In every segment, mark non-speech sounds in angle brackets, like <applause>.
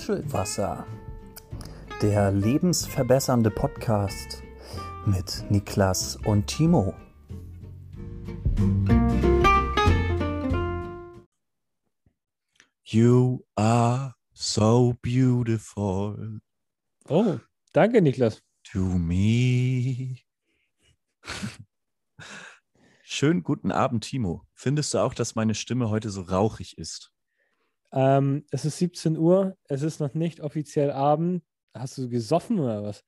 Nuschelwasser, der lebensverbessernde Podcast mit Niklas und Timo. You are so beautiful Oh, danke, Niklas. to me. <laughs> Schönen guten Abend, Timo. Findest du auch, dass meine Stimme heute so rauchig ist? Ähm, es ist 17 Uhr, es ist noch nicht offiziell Abend. Hast du gesoffen oder was?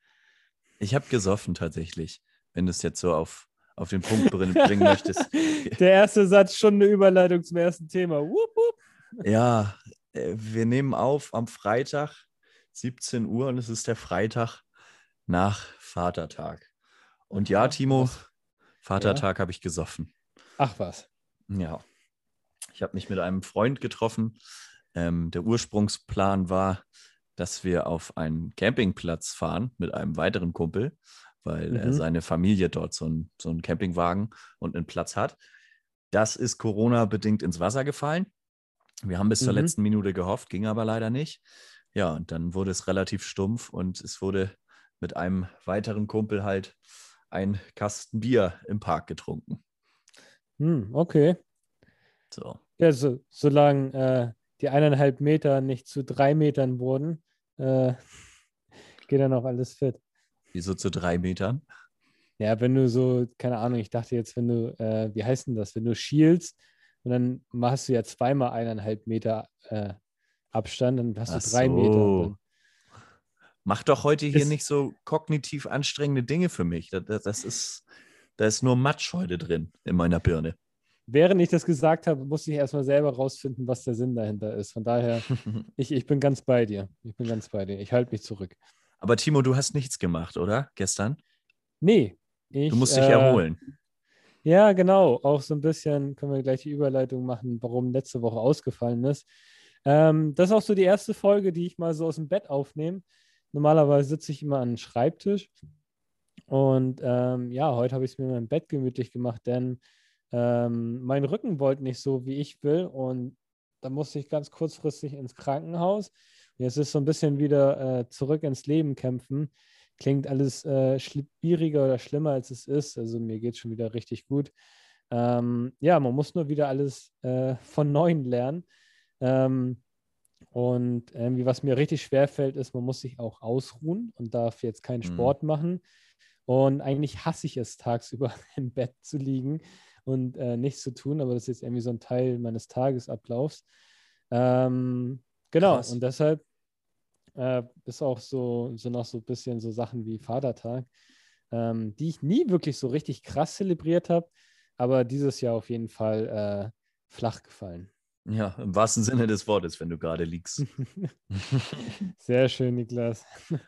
Ich habe gesoffen tatsächlich, wenn du es jetzt so auf, auf den Punkt bringen, möchtest. <laughs> Der erste Satz schon eine Überleitung zum ersten Thema. Wupp, wupp. Ja, äh, wir nehmen auf am Freitag, 17 Uhr, und es ist der Freitag nach Vatertag. Und ja, Timo, Vatertag habe ich gesoffen. Ach was. Ja, ich habe mich mit einem Freund getroffen. Ähm, der Ursprungsplan war, dass wir auf einen Campingplatz fahren mit einem weiteren Kumpel, weil äh, Mhm. seine Familie dort so, ein, so einen Campingwagen und einen Platz hat. Das ist Corona-bedingt ins Wasser gefallen. Wir haben bis zur Mhm. letzten Minute gehofft, ging aber leider nicht. Ja, und dann wurde es relativ stumpf und es wurde mit einem weiteren Kumpel halt ein Kasten Bier im Park getrunken. Hm, okay. So. Ja, so, solange äh, die eineinhalb Meter nicht zu drei Metern wurden, äh, <laughs> geht dann auch alles fit. Wieso zu drei Metern? Ja, wenn du so, keine Ahnung, ich dachte jetzt, wenn du, äh, wie heißt denn das, wenn du schielst und dann machst du ja zweimal eineinhalb Meter äh, Abstand, dann hast du Ach drei Meter. so. Dann, Mach doch heute hier Ist- nicht so kognitiv anstrengende Dinge für mich. Das, das, das ist, da ist nur Matsch heute drin in meiner Birne. Während ich das gesagt habe, musste ich erstmal selber rausfinden, was der Sinn dahinter ist. Von daher, <laughs> ich, ich bin ganz bei dir. Ich bin ganz bei dir. Ich halte mich zurück. Aber Timo, du hast nichts gemacht, oder? Gestern? Nee. Ich, Du musst dich äh, erholen. Ja, genau. Auch so ein bisschen können wir gleich die Überleitung machen, warum letzte Woche ausgefallen ist. Ähm, das ist auch so die erste Folge, die ich mal so aus dem Bett aufnehme. Normalerweise sitze ich immer an einem Schreibtisch. Und ähm, ja, heute habe ich es mir in meinem Bett gemütlich gemacht, denn ähm, mein Rücken wollte nicht so, wie ich will. Und da musste ich ganz kurzfristig ins Krankenhaus. Und jetzt ist so ein bisschen wieder äh, zurück ins Leben kämpfen. Klingt alles äh, schwieriger oder schlimmer, als es ist. Also mir geht es schon wieder richtig gut. Ähm, ja, man muss nur wieder alles äh, von Neuem lernen. Ähm, und irgendwie, was mir richtig schwer fällt, ist, man muss sich auch ausruhen und darf jetzt keinen Mhm. Sport machen. Und eigentlich hasse ich es, tagsüber <laughs> im Bett zu liegen und äh, nichts zu tun, aber das ist jetzt irgendwie so ein Teil meines Tagesablaufs. Ähm, genau, Krass. und deshalb äh, ist auch so, so noch so ein bisschen so Sachen wie Vatertag, ähm, die ich nie wirklich so richtig krass zelebriert habe, aber dieses Jahr auf jeden Fall äh, flach gefallen. Ja, im wahrsten Sinne des Wortes, wenn du gerade liegst. <laughs> Sehr schön, Niklas.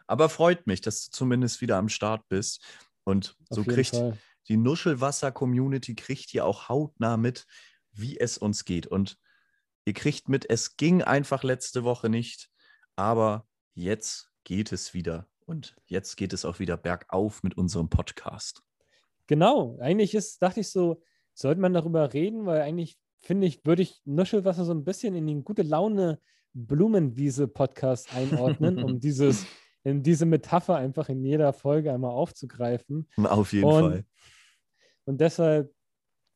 Aber freut mich, dass du zumindest wieder am Start bist. Und Auf so kriegt Fall. Die Nuschelwasser-Community kriegt hier auch hautnah mit, wie es uns geht. Und ihr kriegt mit, es ging einfach letzte Woche nicht, aber jetzt geht es wieder. Und jetzt geht es auch wieder bergauf mit unserem Podcast. Genau, eigentlich ist, dachte ich so, sollte man darüber reden, weil eigentlich finde ich, würde ich Nuschelwasser so ein bisschen in den gute Laune Blumenwiese-Podcast einordnen, um <laughs> dieses, in diese Metapher einfach in jeder Folge einmal aufzugreifen. <laughs> Auf jeden Und- Fall. Und deshalb,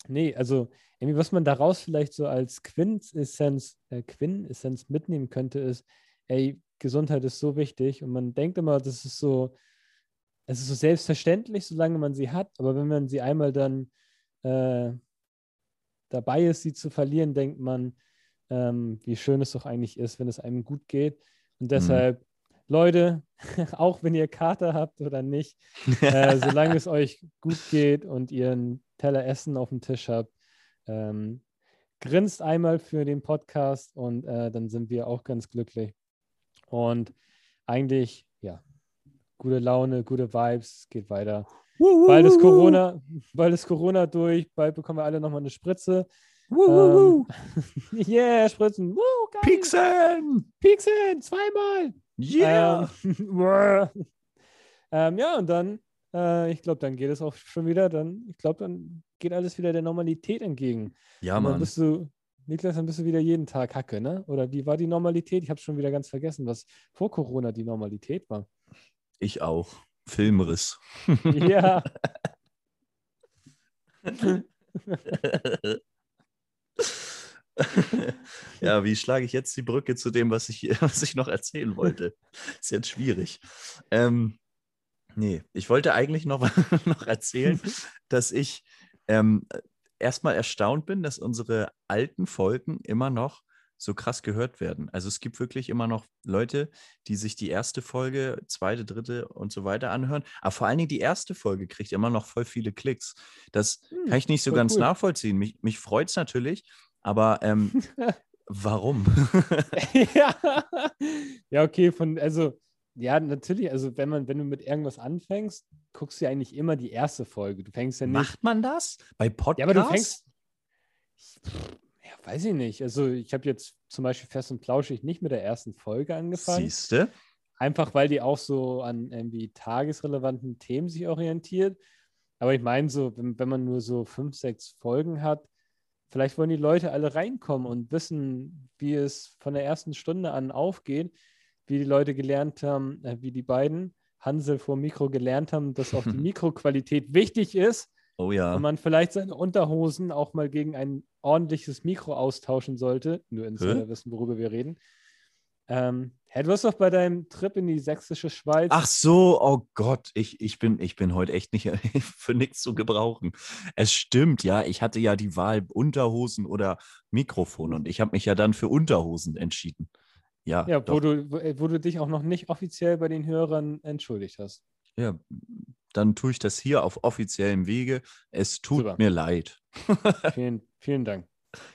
nee, also irgendwie, was man daraus vielleicht so als Quintessenz, äh, Quintessenz mitnehmen könnte, ist, ey, Gesundheit ist so wichtig und man denkt immer, das ist so, es ist so selbstverständlich, solange man sie hat, aber wenn man sie einmal dann äh, dabei ist, sie zu verlieren, denkt man, ähm, wie schön es doch eigentlich ist, wenn es einem gut geht. Und deshalb, Leute, <laughs> auch wenn ihr Kater habt oder nicht, <laughs> äh, solange es euch gut geht und ihr einen Teller Essen auf dem Tisch habt, ähm, grinst einmal für den Podcast und äh, dann sind wir auch ganz glücklich. Und eigentlich, ja, gute Laune, gute Vibes, es geht weiter. Bald ist Corona, bald ist Corona durch, bald bekommen wir alle nochmal eine Spritze. Ähm, <laughs> yeah, Spritzen. Woo, geil. Pixen! Pieksen, zweimal. Yeah! Ähm, <laughs> ähm, ja, und dann, äh, ich glaube, dann geht es auch schon wieder, dann, ich glaube, dann geht alles wieder der Normalität entgegen. ja, und dann Mann. bist du Niklas, dann bist du wieder jeden Tag Hacke, ne? Oder wie war die Normalität? Ich habe schon wieder ganz vergessen, was vor Corona die Normalität war. Ich auch. Filmriss. Ja. <laughs> <laughs> <laughs> ja, wie schlage ich jetzt die Brücke zu dem, was ich, <laughs> was ich noch erzählen wollte? Ist jetzt schwierig. Ähm, nee, ich wollte eigentlich noch, <laughs> noch erzählen, dass ich ähm, erstmal erstaunt bin, dass unsere alten Folgen immer noch so krass gehört werden. Also es gibt wirklich immer noch Leute, die sich die erste Folge, zweite, dritte und so weiter anhören. Aber vor allen Dingen die erste Folge kriegt immer noch voll viele Klicks. Das Hm, kann ich nicht so ganz cool. nachvollziehen. Mich, mich freut es natürlich, aber ähm, <laughs> warum? ja. <laughs> ja, okay, von, also, ja, natürlich, also wenn man, wenn du mit irgendwas anfängst, guckst du ja eigentlich immer die erste Folge. Du fängst ja nicht. Macht man das? Bei Podcasts? Ja, aber du fängst. Ja, weiß ich nicht. Also, ich habe jetzt zum Beispiel Fest und Flauschig nicht mit der ersten Folge angefangen. Siehste? Einfach weil die auch so an irgendwie tagesrelevanten Themen sich orientiert. Aber ich meine, so, wenn, wenn man nur so fünf, sechs Folgen hat, vielleicht wollen die Leute alle reinkommen und wissen, wie es von der ersten Stunde an aufgeht, wie die Leute gelernt haben, äh, wie die beiden Hansel vor Mikro gelernt haben, dass auch die <laughs> Mikroqualität wichtig ist Oh ja. und man vielleicht seine Unterhosen auch mal gegen ein ordentliches Mikro austauschen sollte. Nur Insider wissen, worüber wir reden. Ähm, hey, du hast doch bei deinem Trip in die sächsische Schweiz. Ach so, oh Gott, ich, ich, bin, ich bin heute echt nicht <laughs> für nichts zu gebrauchen. Es stimmt, ja, ich hatte ja die Wahl Unterhosen oder Mikrofon und ich habe mich ja dann für Unterhosen entschieden. Ja, ja, wo doch. du, wo, du dich auch noch nicht offiziell bei den Hörern entschuldigt hast. ja, dann tue ich das hier auf offiziellem Wege. Es tut Super. mir leid. <laughs> Vielen, vielen Dank.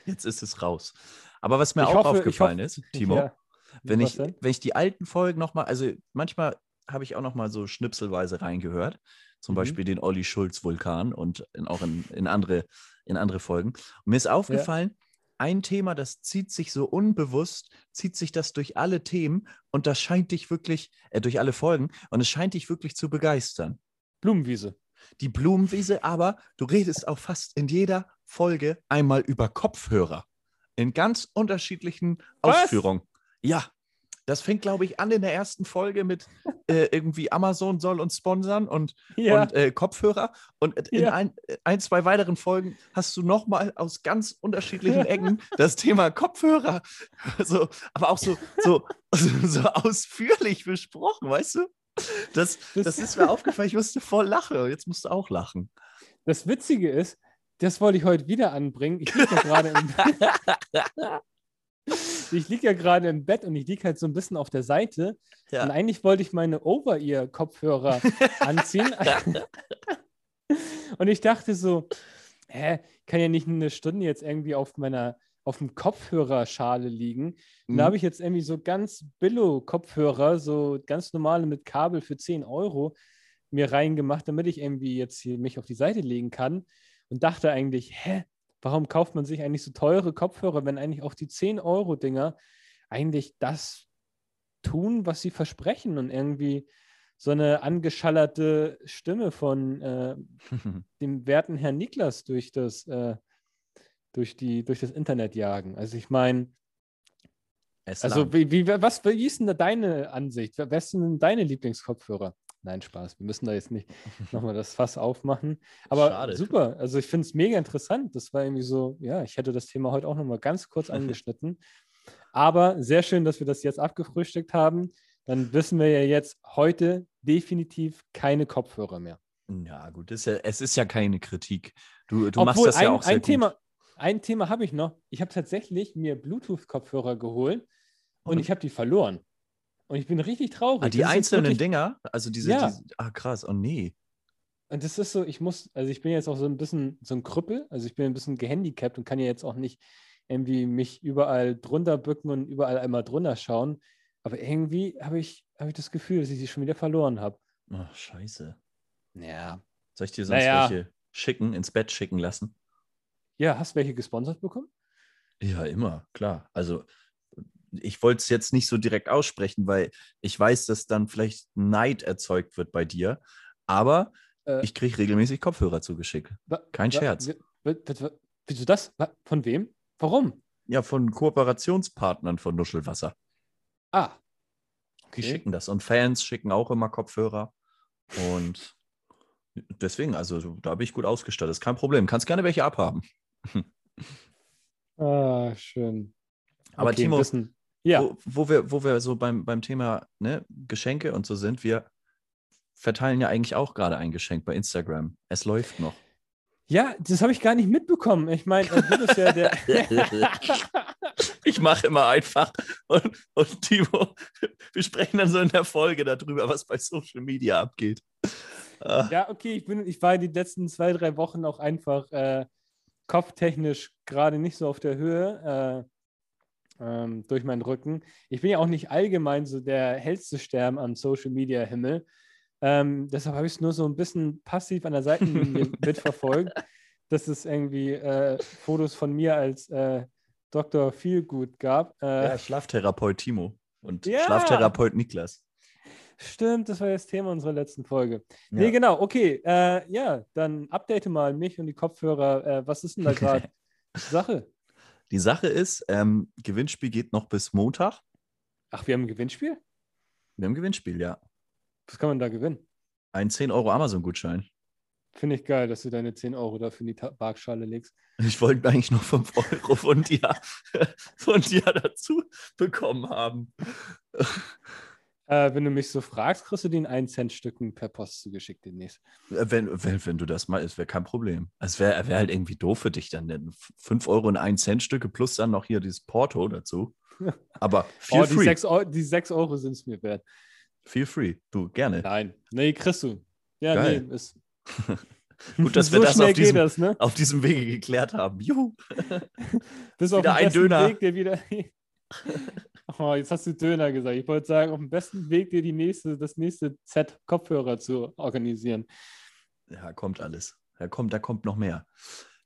Jetzt ist es raus. Aber was mir Ich auch hoffe- aufgefallen hoffe- ist, Timo, <laughs> Ja. Wenn Was ich, denn? wenn ich die alten Folgen nochmal, also manchmal habe ich auch nochmal so schnipselweise reingehört, zum Mhm. Beispiel den Olli Schulz Vulkan und in, auch in, in, andere, in andere Folgen. Und mir ist aufgefallen, ein Thema, das zieht sich so unbewusst, zieht sich das durch alle Themen und das scheint dich wirklich, äh, durch alle Folgen, und es scheint dich wirklich zu begeistern. Blumenwiese. Die Blumenwiese, aber du redest auch fast in jeder Folge einmal über Kopfhörer. In ganz unterschiedlichen Was? Ausführungen. Ja, das fängt, glaube ich, an in der ersten Folge mit äh, irgendwie Amazon soll uns sponsern und, Ja. und äh, Kopfhörer. Und in Ja. ein, ein, zwei weiteren Folgen hast du nochmal aus ganz unterschiedlichen <laughs> Ecken das Thema Kopfhörer. <laughs> So, aber auch so, <laughs> so, so ausführlich besprochen, weißt du? Das, Das- das ist mir aufgefallen, ich musste voll lachen. Jetzt musst du auch lachen. Das Witzige ist, das wollte ich heute wieder anbringen. Ich liege gerade im Ich liege ja gerade im Bett und ich liege halt so ein bisschen auf der Seite. Ja. Und eigentlich wollte ich meine Over-Ear-Kopfhörer <laughs> anziehen. und ich dachte so, hä, kann ja nicht eine Stunde jetzt irgendwie auf meiner auf dem Kopfhörerschale liegen. Und da Mhm. habe ich jetzt irgendwie so ganz Billo-Kopfhörer, so ganz normale mit Kabel für 10 Euro mir reingemacht, damit ich irgendwie jetzt hier mich auf die Seite legen kann. Und dachte eigentlich, hä, warum kauft man sich eigentlich so teure Kopfhörer, wenn eigentlich auch die 10-Euro-Dinger eigentlich das tun, was sie versprechen und irgendwie so eine angeschallerte Stimme von äh, <laughs> dem werten Herrn Niklas durch das, äh, durch, die, durch das Internet jagen. Also ich meine, also wie, wie, was, wie ist denn da deine Ansicht? Wer wer sind denn deine Lieblingskopfhörer? Nein, Spaß. Wir müssen da jetzt nicht <laughs> nochmal das Fass aufmachen. Aber Schade. super. Also ich finde es mega interessant. Das war irgendwie so, ja, ich hätte das Thema heute auch nochmal ganz kurz <laughs> angeschnitten. Aber sehr schön, dass wir das jetzt abgefrühstückt haben. Dann wissen wir ja jetzt heute definitiv keine Kopfhörer mehr. Ja, gut, ist ja, es ist ja keine Kritik. Du, du machst Obwohl, das ja ein, auch sehr ein gut. Thema, ein Thema habe ich noch. Ich habe tatsächlich mir Bluetooth-Kopfhörer geholt und Und? ich habe die verloren. Und ich bin richtig traurig. Ah, die Das einzelnen wirklich- Dinger, also diese, Ja. diese, ah krass, oh nee. Und das ist so, ich muss, also ich bin jetzt auch so ein bisschen so ein Krüppel, also ich bin ein bisschen gehandicapt und kann ja jetzt auch nicht irgendwie mich überall drunter bücken und überall einmal drunter schauen. Aber irgendwie habe ich, habe ich das Gefühl, dass ich sie schon wieder verloren habe. Ach, scheiße. Ja. Soll ich dir sonst Naja. welche schicken, ins Bett schicken lassen? Ja, hast du welche gesponsert bekommen? Ja, immer, klar. Also ich wollte es jetzt nicht so direkt aussprechen, weil ich weiß, dass dann vielleicht Neid erzeugt wird bei dir. Aber Äh, ich kriege regelmäßig Kopfhörer zugeschickt. kein Scherz. wi- wi- wi- Wieso das? Von wem? Warum? ja, von Kooperationspartnern von Nuschelwasser. Ah. Die schicken das. Und Fans schicken auch immer Kopfhörer. Und deswegen, also da bin ich gut ausgestattet. Ist kein Problem. Kannst gerne welche abhaben. <laughs> Ah, schön. Aber Okay, Timo, wissen. Ja, wo, wo, wir, wo wir so beim, beim Thema ne, Geschenke und so sind, wir verteilen ja eigentlich auch gerade ein Geschenk bei Instagram. Es läuft noch. ja, das habe ich gar nicht mitbekommen. Ich meine, ja der. <laughs> ich mache immer einfach und, und Timo, <laughs> wir sprechen dann so in der Folge darüber, was bei Social Media abgeht. Ah, Ja, okay, ich, bin, ich war die letzten zwei, drei Wochen auch einfach äh, kopftechnisch gerade nicht so auf der Höhe äh, ähm, durch meinen Rücken. Ich bin ja auch nicht allgemein so der hellste Stern am Social Media Himmel. Ähm, deshalb habe ich es nur so ein bisschen passiv an der Seitenlinie <laughs> mitverfolgt, dass es irgendwie äh, Fotos von mir als äh, Dr. Feelgood gab. Äh, ja, Schlaftherapeut Timo und Ja. Schlaftherapeut Niklas. Stimmt, das war das Thema unserer letzten Folge. Ja. Nee, genau, okay. Äh, ja, dann update mal mich und die Kopfhörer. Äh, was ist denn da <laughs> gerade Sache? Die Sache ist, ähm, Gewinnspiel geht noch bis Montag. Ach, wir haben ein Gewinnspiel? Wir haben ein Gewinnspiel, ja. Was kann man da gewinnen? Ein 10 Euro Amazon-Gutschein. Finde ich geil, dass du deine 10 Euro dafür in die Waagschale legst. Ich wollte eigentlich nur 5 Euro von dir, <laughs> von dir dazu bekommen haben. Äh, wenn du mich so fragst, kriegst du den 1 Cent Stücken per Post zugeschickt demnächst. Äh, Wenn, wenn, wenn du das mal, es wäre kein Problem. Es wäre wär halt irgendwie doof für dich dann. denn 5 Euro in 1 Cent Stücke plus dann noch hier dieses Porto dazu. <laughs> Aber feel Oh, die free. 6 Euro, die 6 Euro sind es mir wert. Feel free. Du, gerne. Nein. Nee, kriegst du. Ja, Geil. nee, ist. <laughs> Gut, dass so wir das auf diesem, das, ne? auf diesem Wege geklärt haben. Juhu. <laughs> Bis auf wieder den ein Döner. Weg, der wieder. Oh, jetzt hast du Döner gesagt. Ich wollte sagen, auf dem besten Weg, dir die nächste, das nächste Set Kopfhörer zu organisieren. Ja, kommt alles. Da kommt, da kommt noch mehr.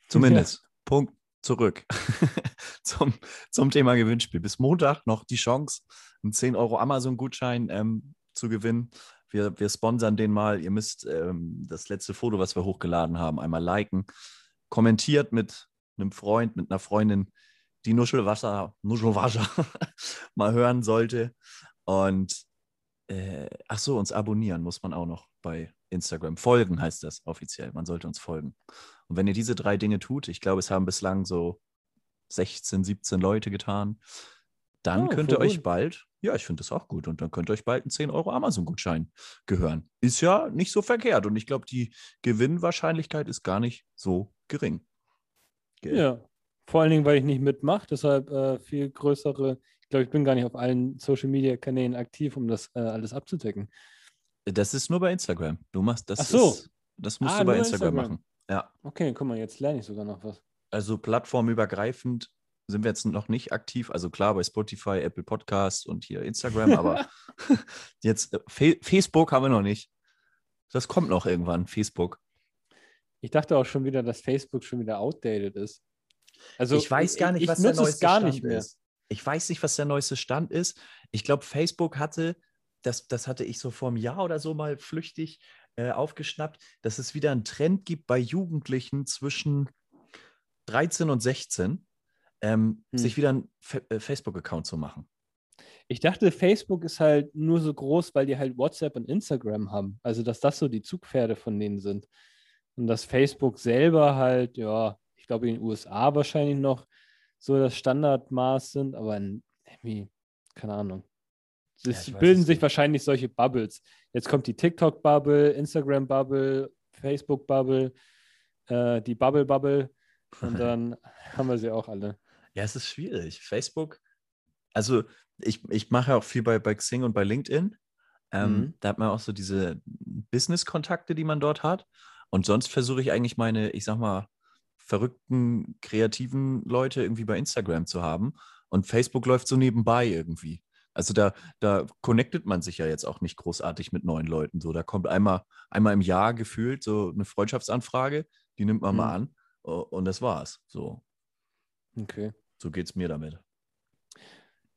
Zumindest. Punkt zurück <laughs> zum, zum Thema Gewinnspiel. Bis Montag noch die Chance, einen 10 Euro Amazon-Gutschein ähm, zu gewinnen. Wir, wir sponsern den mal. Ihr müsst ähm, das letzte Foto, was wir hochgeladen haben, einmal liken. Kommentiert mit einem Freund, mit einer Freundin, die Nuschelwasser, Nuschelwasser <laughs> mal hören sollte. Und äh, ach so, uns abonnieren muss man auch noch bei Instagram. Folgen heißt das offiziell. Man sollte uns folgen. Und wenn ihr diese drei Dinge tut, ich glaube, es haben bislang so 16, 17 Leute getan, dann Oh, könnt ihr euch gut. bald, ja, ich finde das auch gut, und dann könnt ihr euch bald einen 10 Euro Amazon-Gutschein gehören. Ist ja nicht so verkehrt. Und ich glaube, die Gewinnwahrscheinlichkeit ist gar nicht so gering. Gell? Ja. Vor allen Dingen, weil ich nicht mitmache, deshalb äh, viel größere. Ich glaube, ich bin gar nicht auf allen Social Media Kanälen aktiv, um das äh, alles abzudecken. Das ist nur bei Instagram. Du machst das. Ach so. Ist, das musst Ah, du bei Instagram, Instagram. machen. Ja. Okay, guck mal, jetzt lerne ich sogar noch was. Also plattformübergreifend sind wir jetzt noch nicht aktiv. Also klar bei Spotify, Apple Podcasts und hier Instagram, aber <laughs> jetzt äh, Fe Facebook haben wir noch nicht. Das kommt noch irgendwann, Facebook. Ich dachte auch schon wieder, dass Facebook schon wieder outdated ist. Also ich weiß gar nicht, ich, was ich der neueste gar Stand nicht mehr. ist. Ich weiß nicht, was der neueste Stand ist. Ich glaube, Facebook hatte, das, das hatte ich so vor einem Jahr oder so mal flüchtig äh, aufgeschnappt, dass es wieder einen Trend gibt bei Jugendlichen zwischen 13 und 16, ähm, Hm. sich wieder einen äh, Facebook-Account zu machen. Ich dachte, Facebook ist halt nur so groß, weil die halt WhatsApp und Instagram haben. Also, dass das so die Zugpferde von denen sind. Und dass Facebook selber halt, ja, ich glaube in den USA wahrscheinlich noch so das Standardmaß sind, aber in, irgendwie, keine Ahnung. Ja, Es weiß bilden sich nicht. wahrscheinlich solche Bubbles. Jetzt kommt die TikTok-Bubble, Instagram-Bubble, Facebook-Bubble, äh, die Bubble-Bubble <laughs> und dann haben wir sie auch alle. Ja, es ist schwierig. Facebook, also ich, ich mache ja auch viel bei, bei Xing und bei LinkedIn. Ähm, Mhm. Da hat man auch so diese Business-Kontakte, die man dort hat. Und sonst versuche ich eigentlich meine, ich sag mal, verrückten, kreativen Leute irgendwie bei Instagram zu haben. Und Facebook läuft so nebenbei irgendwie. Also da, da connectet man sich ja jetzt auch nicht großartig mit neuen Leuten. So, da kommt einmal, einmal im Jahr gefühlt so eine Freundschaftsanfrage, die nimmt man mal Mhm. an. oh, Und das war's. So, Okay. so geht's mir damit.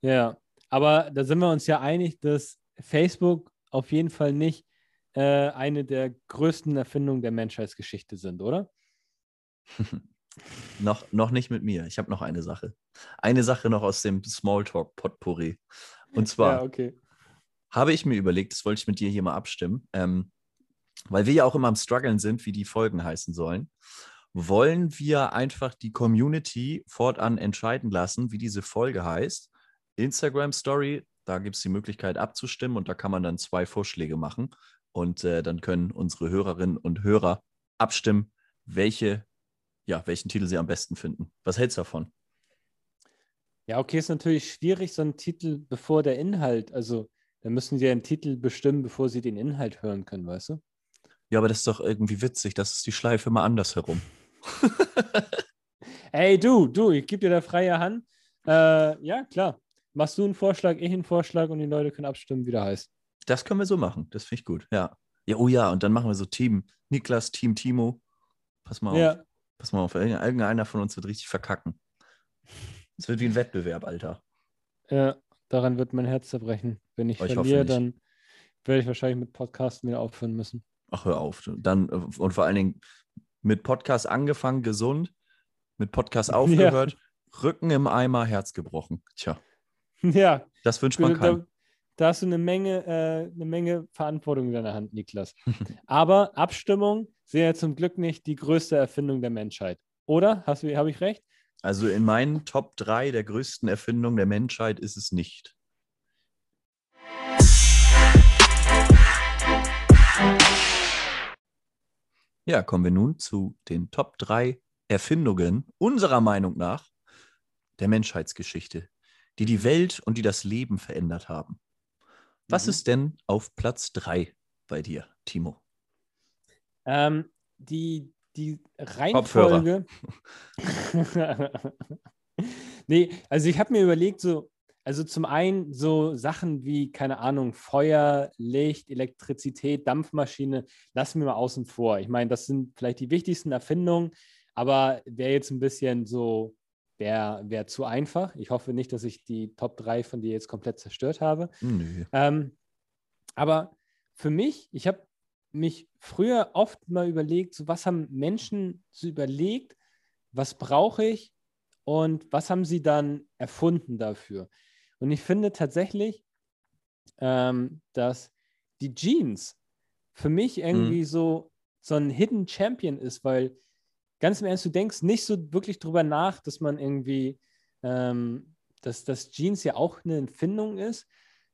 Ja, aber da sind wir uns ja einig, dass Facebook auf jeden Fall nicht äh, eine der größten Erfindungen der Menschheitsgeschichte sind, oder? <laughs> noch, noch nicht mit mir. Ich habe noch eine Sache. Eine Sache noch aus dem Smalltalk-Potpourri. Und zwar Ja, okay. habe ich mir überlegt, das wollte ich mit dir hier mal abstimmen, ähm, weil wir ja auch immer am Struggeln sind, wie die Folgen heißen sollen. Wollen wir einfach die Community fortan entscheiden lassen, wie diese Folge heißt? Instagram Story, da gibt es die Möglichkeit abzustimmen und da kann man dann zwei Vorschläge machen. Und äh, dann können unsere Hörerinnen und Hörer abstimmen, welche, ja, welchen Titel sie am besten finden. Was hältst du davon? Ja, okay, ist natürlich schwierig, so ein Titel, bevor der Inhalt, also da müssen sie einen Titel bestimmen, bevor sie den Inhalt hören können, weißt du? Ja, aber das ist doch irgendwie witzig. Das ist die Schleife mal andersherum. <laughs> Ey, du, du, ich gebe dir da freie Hand. Äh, ja, klar. Machst du einen Vorschlag, ich einen Vorschlag und die Leute können abstimmen, wie der heißt. Das können wir so machen. Das finde ich gut. Ja. Ja, oh ja, und dann machen wir so Team Niklas, Team Timo. Pass mal auf. Ja, Pass mal auf. Irgende- Irgendeiner von uns wird richtig verkacken. Es wird wie ein Wettbewerb, Alter. ja, daran wird mein Herz zerbrechen. Wenn ich Oh, ich verliere, dann werde ich wahrscheinlich mit Podcasten wieder aufhören müssen. Ach, hör auf. Dann, äh, und vor allen Dingen mit Podcast angefangen, gesund, mit Podcast <laughs> aufgehört, Rücken im Eimer, Herz gebrochen. Tja, <laughs> Ja, das wünscht man da, keinem. da hast du eine Menge, äh, eine Menge Verantwortung in deiner Hand, Niklas. <laughs> Aber Abstimmung sind ja zum Glück nicht die größte Erfindung der Menschheit. Oder? Habe ich recht? Also in meinen Top 3 der größten Erfindungen der Menschheit ist es nicht. Ja, kommen wir nun zu den Top 3 Erfindungen unserer Meinung nach der Menschheitsgeschichte, die die Welt und die das Leben verändert haben. Was Mhm. ist denn auf Platz 3 bei dir, Timo? Ähm, die, die Reihenfolge. <laughs> nee, also ich habe mir überlegt, so, also zum einen so Sachen wie, keine Ahnung, Feuer, Licht, Elektrizität, Dampfmaschine, lassen wir mal außen vor. Ich meine, das sind vielleicht die wichtigsten Erfindungen, aber wäre jetzt ein bisschen so, wäre wär zu einfach. Ich hoffe nicht, dass ich die Top 3 von dir jetzt komplett zerstört habe. Nö. Ähm, aber für mich, ich habe mich früher oft mal überlegt, so was haben Menschen so überlegt, was brauche ich und was haben sie dann erfunden dafür. Und ich finde tatsächlich, ähm, dass die Jeans für mich irgendwie so, so ein Hidden Champion ist, weil ganz im Ernst, du denkst nicht so wirklich drüber nach, dass man irgendwie, ähm, dass das Jeans ja auch eine Empfindung ist.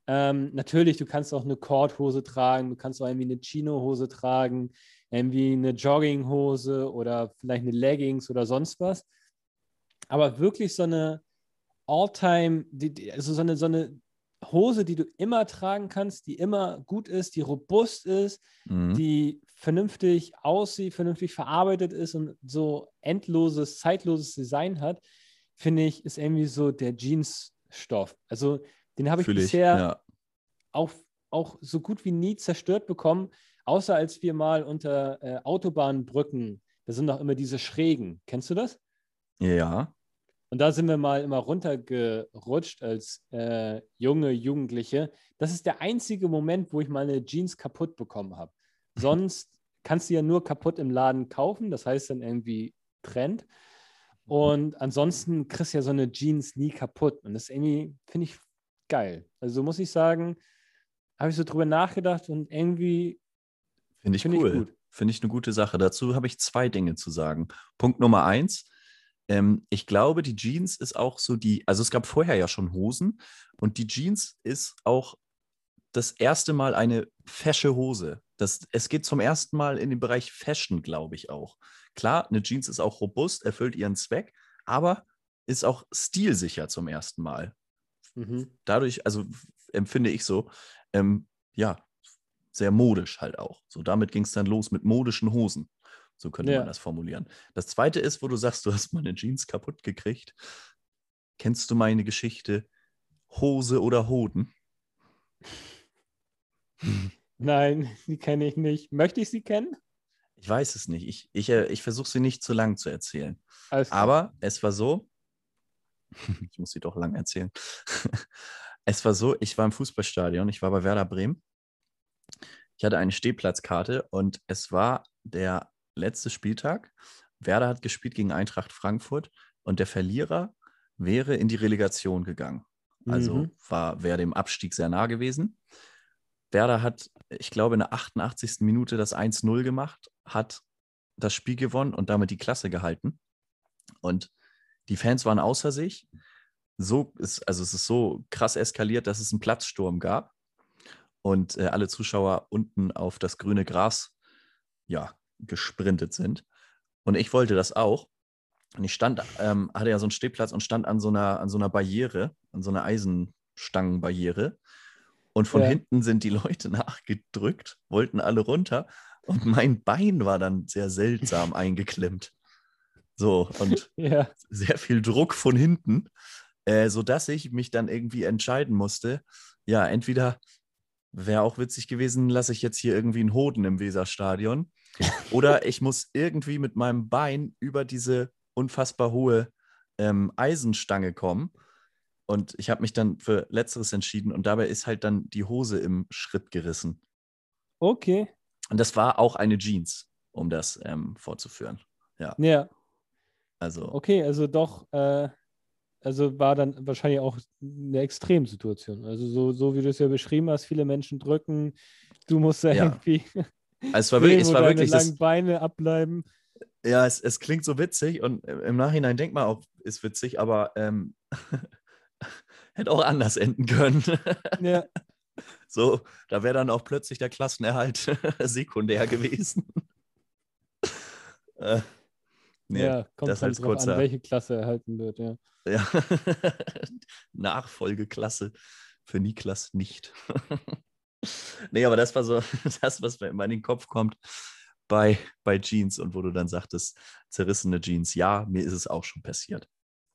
Ähm, natürlich, du kannst auch eine Korthose tragen, du kannst auch irgendwie eine Chino-Hose tragen, irgendwie eine Jogginghose oder vielleicht eine Leggings oder sonst was. Aber wirklich so eine All-Time, also so eine, so eine Hose, die du immer tragen kannst, die immer gut ist, die robust ist, Mhm. die vernünftig aussieht, vernünftig verarbeitet ist und so endloses, zeitloses Design hat, finde ich, ist irgendwie so der Jeans-Stoff. Also den habe ich Fühl ich. bisher Ja. auch, auch so gut wie nie zerstört bekommen, außer als wir mal unter äh, Autobahnbrücken, da sind doch immer diese Schrägen. Kennst du das? ja. Und da sind wir mal immer runtergerutscht als äh, junge Jugendliche. Das ist der einzige Moment, wo ich meine Jeans kaputt bekommen habe. <laughs> Sonst kannst du ja nur kaputt im Laden kaufen, das heißt dann irgendwie Trend. Und ansonsten kriegst du ja so eine Jeans nie kaputt. Und das irgendwie finde ich geil. Also muss ich sagen, habe ich so drüber nachgedacht und irgendwie Finde ich Finde ich cool. gut. Finde ich eine gute Sache. Dazu habe ich zwei Dinge zu sagen. Punkt Nummer eins. Ähm, ich glaube, die Jeans ist auch so die, also es gab vorher ja schon Hosen und die Jeans ist auch das erste Mal eine fesche Hose. Das, es geht zum ersten Mal in den Bereich Fashion, glaube ich auch. Klar, eine Jeans ist auch robust, erfüllt ihren Zweck, aber ist auch stilsicher zum ersten Mal. Mhm. dadurch, also empfinde ich so, ähm, ja, sehr modisch halt auch. So, damit ging es dann los mit modischen Hosen. So könnte Ja. man das formulieren. Das zweite ist, wo du sagst, du hast meine Jeans kaputt gekriegt. Kennst du meine Geschichte Hose oder Hoden? Nein, die kenne ich nicht. Möchte ich sie kennen? Ich weiß es nicht. Ich, ich, äh, ich versuche sie nicht zu lang zu erzählen. Aber es war so, <laughs> ich muss sie doch lang erzählen. <laughs> es war so, ich war im Fußballstadion, ich war bei Werder Bremen. Ich hatte eine Stehplatzkarte und es war der letzte Spieltag Werder hat gespielt gegen Eintracht Frankfurt und der Verlierer wäre in die Relegation gegangen. Also Mhm. war, wäre dem Abstieg sehr nah gewesen. Werder hat, ich glaube, in der 88. Minute das 1-0 gemacht, hat das Spiel gewonnen und damit die Klasse gehalten. Und die Fans waren außer sich. So ist, also es ist so krass eskaliert, dass es einen Platzsturm gab und äh, alle Zuschauer unten auf das grüne Gras ja, gesprintet sind. Und ich wollte das auch. Und ich stand, ähm, hatte ja so einen Stehplatz und stand an so einer, an so einer Barriere, an so einer Eisenstangenbarriere. Und von Ja. hinten sind die Leute <laughs> nachgedrückt, wollten alle runter. Und mein Bein war dann sehr seltsam eingeklemmt. So, und <laughs> Ja. sehr viel Druck von hinten, äh, sodass ich mich dann irgendwie entscheiden musste. Ja, entweder wäre auch witzig gewesen, lasse ich jetzt hier irgendwie einen Hoden im Weserstadion. <laughs> Oder ich muss irgendwie mit meinem Bein über diese unfassbar hohe ähm, Eisenstange kommen. Und ich habe mich dann für Letzteres entschieden und dabei ist halt dann die Hose im Schritt gerissen. Okay. Und das war auch eine Jeans, um das ähm, vorzuführen. Ja. Also, Okay, also doch, äh, also war dann wahrscheinlich auch eine Extremsituation. Also so, so wie du es ja beschrieben hast, viele Menschen drücken, du musst da Ja. irgendwie also es war wirklich, es sehen, war wirklich das, langen Beine abbleiben. Ja, es, es klingt so witzig und im im Nachhinein denkt man auch, ist witzig, aber ähm, <laughs> hätte auch anders enden können. Ja, <laughs> so, da wäre dann auch plötzlich der Klassenerhalt <laughs> sekundär gewesen. Nee, ja kommt das halt als an, welche Klasse erhalten wird, ja. ja. <laughs> Nachfolgeklasse für Niklas nicht. <laughs> nee, aber das war so <laughs> das, was mir immer in den Kopf kommt bei, bei Jeans und wo du dann sagtest, zerrissene Jeans. Ja, mir ist es auch schon passiert.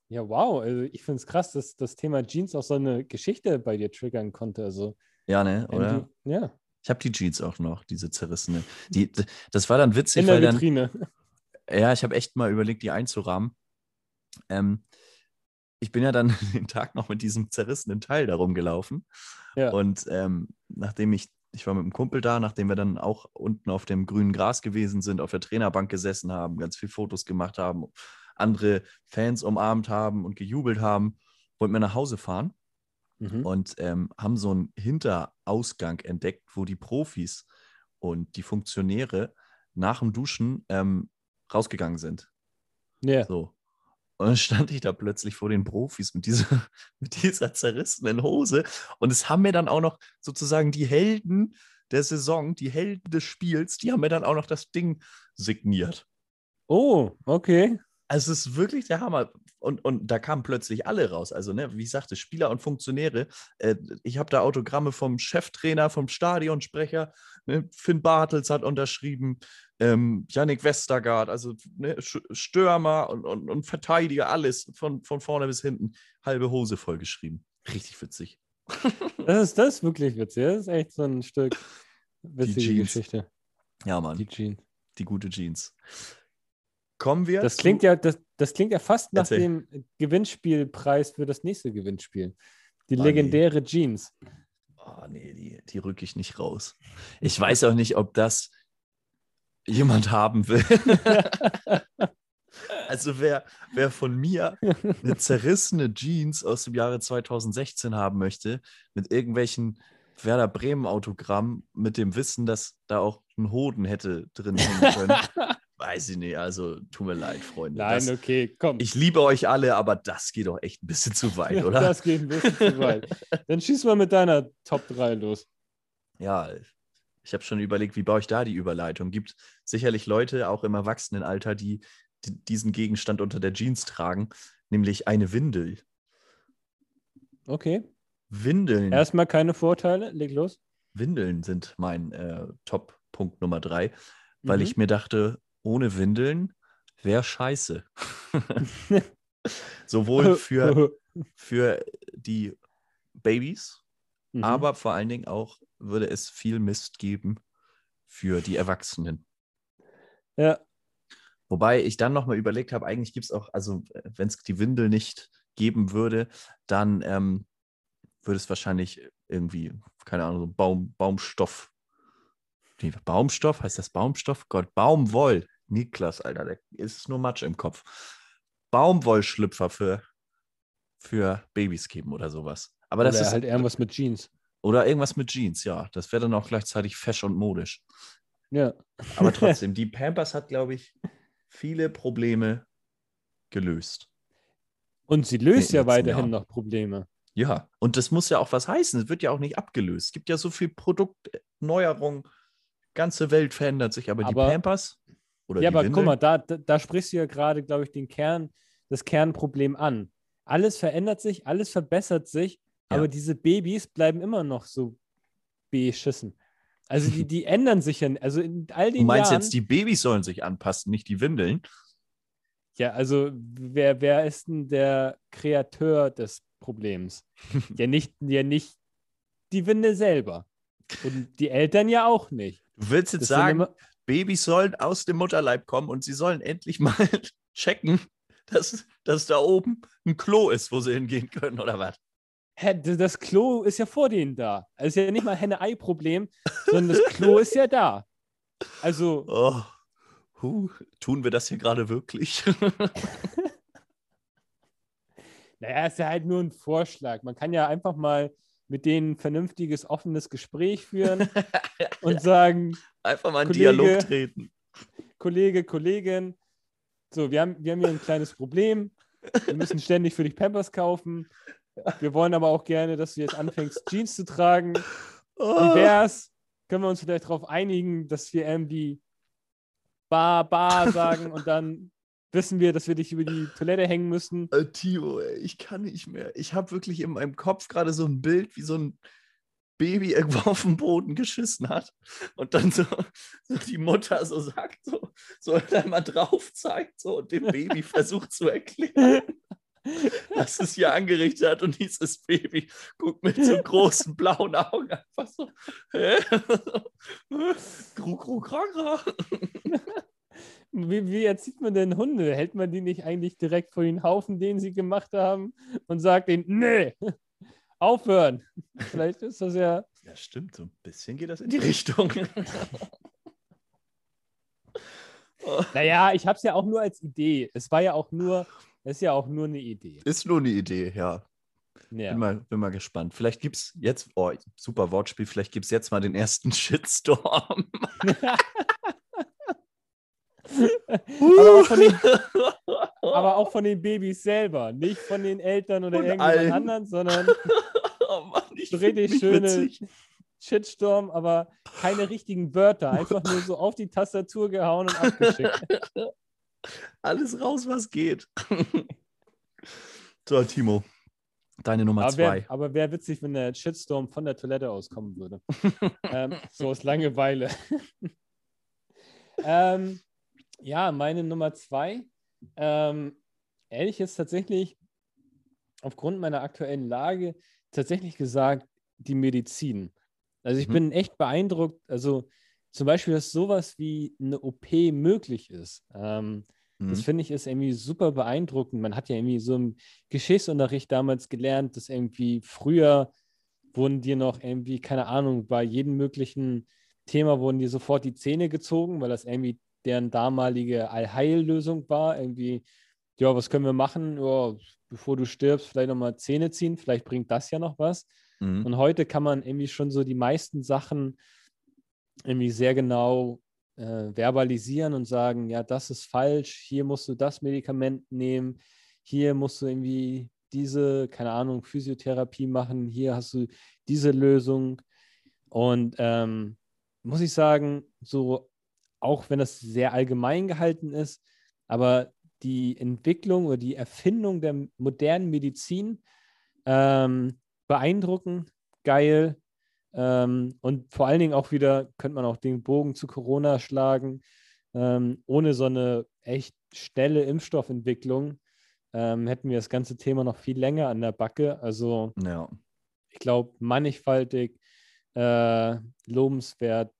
Ja, wow. Also ich finde es krass, dass das Thema Jeans auch so eine Geschichte bei dir triggern konnte. Also, Ja, ne? Oder? irgendwie- ja, Ich habe die Jeans auch noch, diese zerrissene. Die, das war dann witzig, in der weil dann, Vitrine. Ja, ich habe echt mal überlegt, die einzurahmen. Ähm, ich bin ja dann <laughs> den Tag noch mit diesem zerrissenen Teil darum gelaufen. Ja. Und ähm, nachdem ich, ich war mit einem Kumpel da, nachdem wir dann auch unten auf dem grünen Gras gewesen sind, auf der Trainerbank gesessen haben, ganz viel Fotos gemacht haben, andere Fans umarmt haben und gejubelt haben, wollten wir nach Hause fahren Mhm. und ähm, haben so einen Hinterausgang entdeckt, wo die Profis und die Funktionäre nach dem Duschen ähm, rausgegangen sind. Ja. So. Und dann stand ich da plötzlich vor den Profis mit dieser, <laughs> mit dieser zerrissenen Hose. Und es haben mir dann auch noch sozusagen die Helden der Saison, die Helden des Spiels, die haben mir dann auch noch das Ding signiert. Oh, okay. Also es ist wirklich der Hammer. Und, und da kamen plötzlich alle raus. Also, ne, wie ich sagte, Spieler und Funktionäre. Äh, ich habe da Autogramme vom Cheftrainer, vom Stadionsprecher. Ne, Finn Bartels hat unterschrieben. Ähm, Yannick Westergaard, also ne, Stürmer und, und, und Verteidiger, alles von, von vorne bis hinten. Halbe Hose vollgeschrieben. Richtig witzig. <laughs> Das ist, das ist wirklich witzig. Das ist echt so ein Stück witzige. Geschichte. Ja, Mann, Die die, Jeans. gute Jeans. Kommen wir. Das klingt ja, das, das klingt ja fast nach Erzähl. dem Gewinnspielpreis für das nächste Gewinnspiel. Die legendäre Jeans. Oh, nee, die, die rücke ich nicht raus. Ich weiß auch nicht, ob das jemand haben will. <laughs> also wer, wer von mir eine zerrissene Jeans aus dem Jahre 2016 haben möchte, mit irgendwelchen Werder Bremen Autogramm, mit dem Wissen, dass da auch ein Hoden hätte drin hängen können, <laughs> weiß ich nicht. Also tut mir leid, Freunde. Nein, das, okay, komm. ich liebe euch alle, aber das geht doch echt ein bisschen zu weit, oder? Das geht ein bisschen zu weit. <laughs> Dann schieß mal mit deiner Top 3 los. Ja, ich habe schon überlegt, wie baue ich da die Überleitung? Gibt sicherlich Leute, auch im Erwachsenenalter, die, die diesen Gegenstand unter der Jeans tragen, nämlich eine Windel. Okay. Windeln, Erstmal keine Vorteile. Leg los. Windeln sind mein äh, Top-Punkt Nummer drei, weil Mhm. ich mir dachte, ohne Windeln wäre scheiße. <laughs> <laughs> Sowohl für, <laughs> für die Babys, Mhm. aber vor allen Dingen auch würde es viel Mist geben für die Erwachsenen. Ja, Wobei ich dann nochmal überlegt habe, eigentlich gibt es auch, also wenn es die Windel nicht geben würde, dann ähm, würde es wahrscheinlich irgendwie, keine Ahnung, so Baum, Baumstoff. Nee, Baumstoff? Heißt das Baumstoff? Gott, Baumwoll. Niklas, Alter, der ist nur Matsch im Kopf. Baumwollschlüpfer für, für Babys geben oder sowas. Aber das Oder ist halt irgendwas mit Jeans. oder irgendwas mit Jeans, ja. Das wäre dann auch gleichzeitig fesch und modisch. Ja. Aber <laughs> trotzdem, die Pampers hat, glaube ich, viele Probleme gelöst. Und sie löst ja weiterhin Jahr. noch Probleme. Ja, und das muss ja auch was heißen. Es wird ja auch nicht abgelöst. Es gibt ja so viel Produktneuerung. Ganze Welt verändert sich, aber, Aber- die Pampers oder ja, die aber Windeln, guck mal, da, da, sprichst du ja gerade, glaube ich, den Kern, das Kernproblem an. Alles verändert sich, alles verbessert sich, Ja. aber diese Babys bleiben immer noch so beschissen. Also die, die ändern sich ja, also in all den du meinst Jahren, jetzt, die Babys sollen sich anpassen, nicht die Windeln? ja, also wer, wer ist denn der Kreateur des Problems? <laughs> ja, nicht, ja, nicht die Winde selber. Und die Eltern ja auch nicht. Du willst jetzt Das sagen, Babys sollen aus dem Mutterleib kommen und sie sollen endlich mal <laughs> checken, dass, dass da oben ein Klo ist, wo sie hingehen können, oder was? Hä, das Klo ist ja vor denen da. Also ist ja nicht mal Henne-Ei-Problem, sondern das Klo <laughs> ist ja da. Also, Oh, huh, tun wir das hier gerade wirklich? <laughs> naja, ist ja halt nur ein Vorschlag. Man kann ja einfach mal mit denen ein vernünftiges, offenes Gespräch führen <laughs> und sagen, Einfach mal in Kollege. Dialog treten. Kollege, Kollegin, so, wir haben, wir haben hier ein kleines Problem. Wir müssen ständig für dich Pampers kaufen. Wir wollen aber auch gerne, dass du jetzt anfängst, Jeans zu tragen. Wie Oh, wär's? Können wir uns vielleicht darauf einigen, dass wir irgendwie Bar, Bar sagen und dann wissen wir, dass wir dich über die Toilette hängen müssen. Äh, Tio, ich kann nicht mehr. Ich habe wirklich in meinem Kopf gerade so ein Bild, wie so ein Baby <laughs> irgendwo auf dem Boden geschissen hat und dann so, so die Mutter so sagt, so, so <laughs> da mal drauf zeigt so, und dem Baby <laughs> versucht zu erklären, was es hier angerichtet hat und dieses Baby guckt mit so großen blauen Augen einfach so, hä? Gru, gru, gra, gra. Wie, wie erzieht man denn Hunde? Hält man die nicht eigentlich direkt vor den Haufen, den sie gemacht haben und sagt ihnen, nee, <laughs> aufhören? <laughs> Vielleicht ist das ja. Ja, stimmt, so ein bisschen geht das in die Richtung. <laughs> Naja, ich habe es ja auch nur als Idee. Es war ja auch nur, es ist ja auch nur eine Idee. Ist nur eine Idee, ja. Ja. Bin, mal, bin mal gespannt. Vielleicht gibt es jetzt, oh, super Wortspiel, vielleicht gibt es jetzt mal den ersten Shitstorm. Aber, auch von den, <laughs> aber auch von den Babys selber, nicht von den Eltern oder irgendjemand anderen, sondern <laughs> oh Mann, richtig schöne witzig. Shitstorm, aber keine richtigen Wörter. Einfach nur so auf die Tastatur gehauen und abgeschickt. <laughs> Alles raus, was geht. so, Timo, deine Nummer Aber zwei. wäre aber wär witzig, wenn der Shitstorm von der Toilette auskommen würde. ähm, so aus Langeweile. ähm, ja, meine Nummer zwei. Ähm, ehrlich ist tatsächlich aufgrund meiner aktuellen Lage tatsächlich gesagt die Medizin. Also ich Mhm. bin echt beeindruckt. Also zum Beispiel, dass sowas wie eine OP möglich ist. Ähm, das Mhm. finde ich ist irgendwie super beeindruckend. Man hat ja irgendwie so im Geschichtsunterricht damals gelernt, dass irgendwie früher wurden dir noch irgendwie, keine Ahnung, bei jedem möglichen Thema wurden dir sofort die Zähne gezogen, weil das irgendwie deren damalige Allheillösung war. Irgendwie, ja, was können wir machen? Ja, bevor du stirbst, vielleicht nochmal Zähne ziehen, vielleicht bringt das ja noch was. Mhm. Und heute kann man irgendwie schon so die meisten Sachen irgendwie sehr genau äh, verbalisieren und sagen, ja, das ist falsch, hier musst du das Medikament nehmen, hier musst du irgendwie diese, keine Ahnung, Physiotherapie machen, hier hast du diese Lösung. Und ähm, muss ich sagen, so, auch wenn das sehr allgemein gehalten ist, aber die Entwicklung oder die Erfindung der modernen Medizin ähm, beeindruckend, geil. Ähm, und vor allen Dingen auch wieder, könnte man auch den Bogen zu Corona schlagen, ähm, ohne so eine echt schnelle Impfstoffentwicklung ähm, hätten wir das ganze Thema noch viel länger an der Backe. Also Ja. ich glaube, mannigfaltig, äh, lobenswert,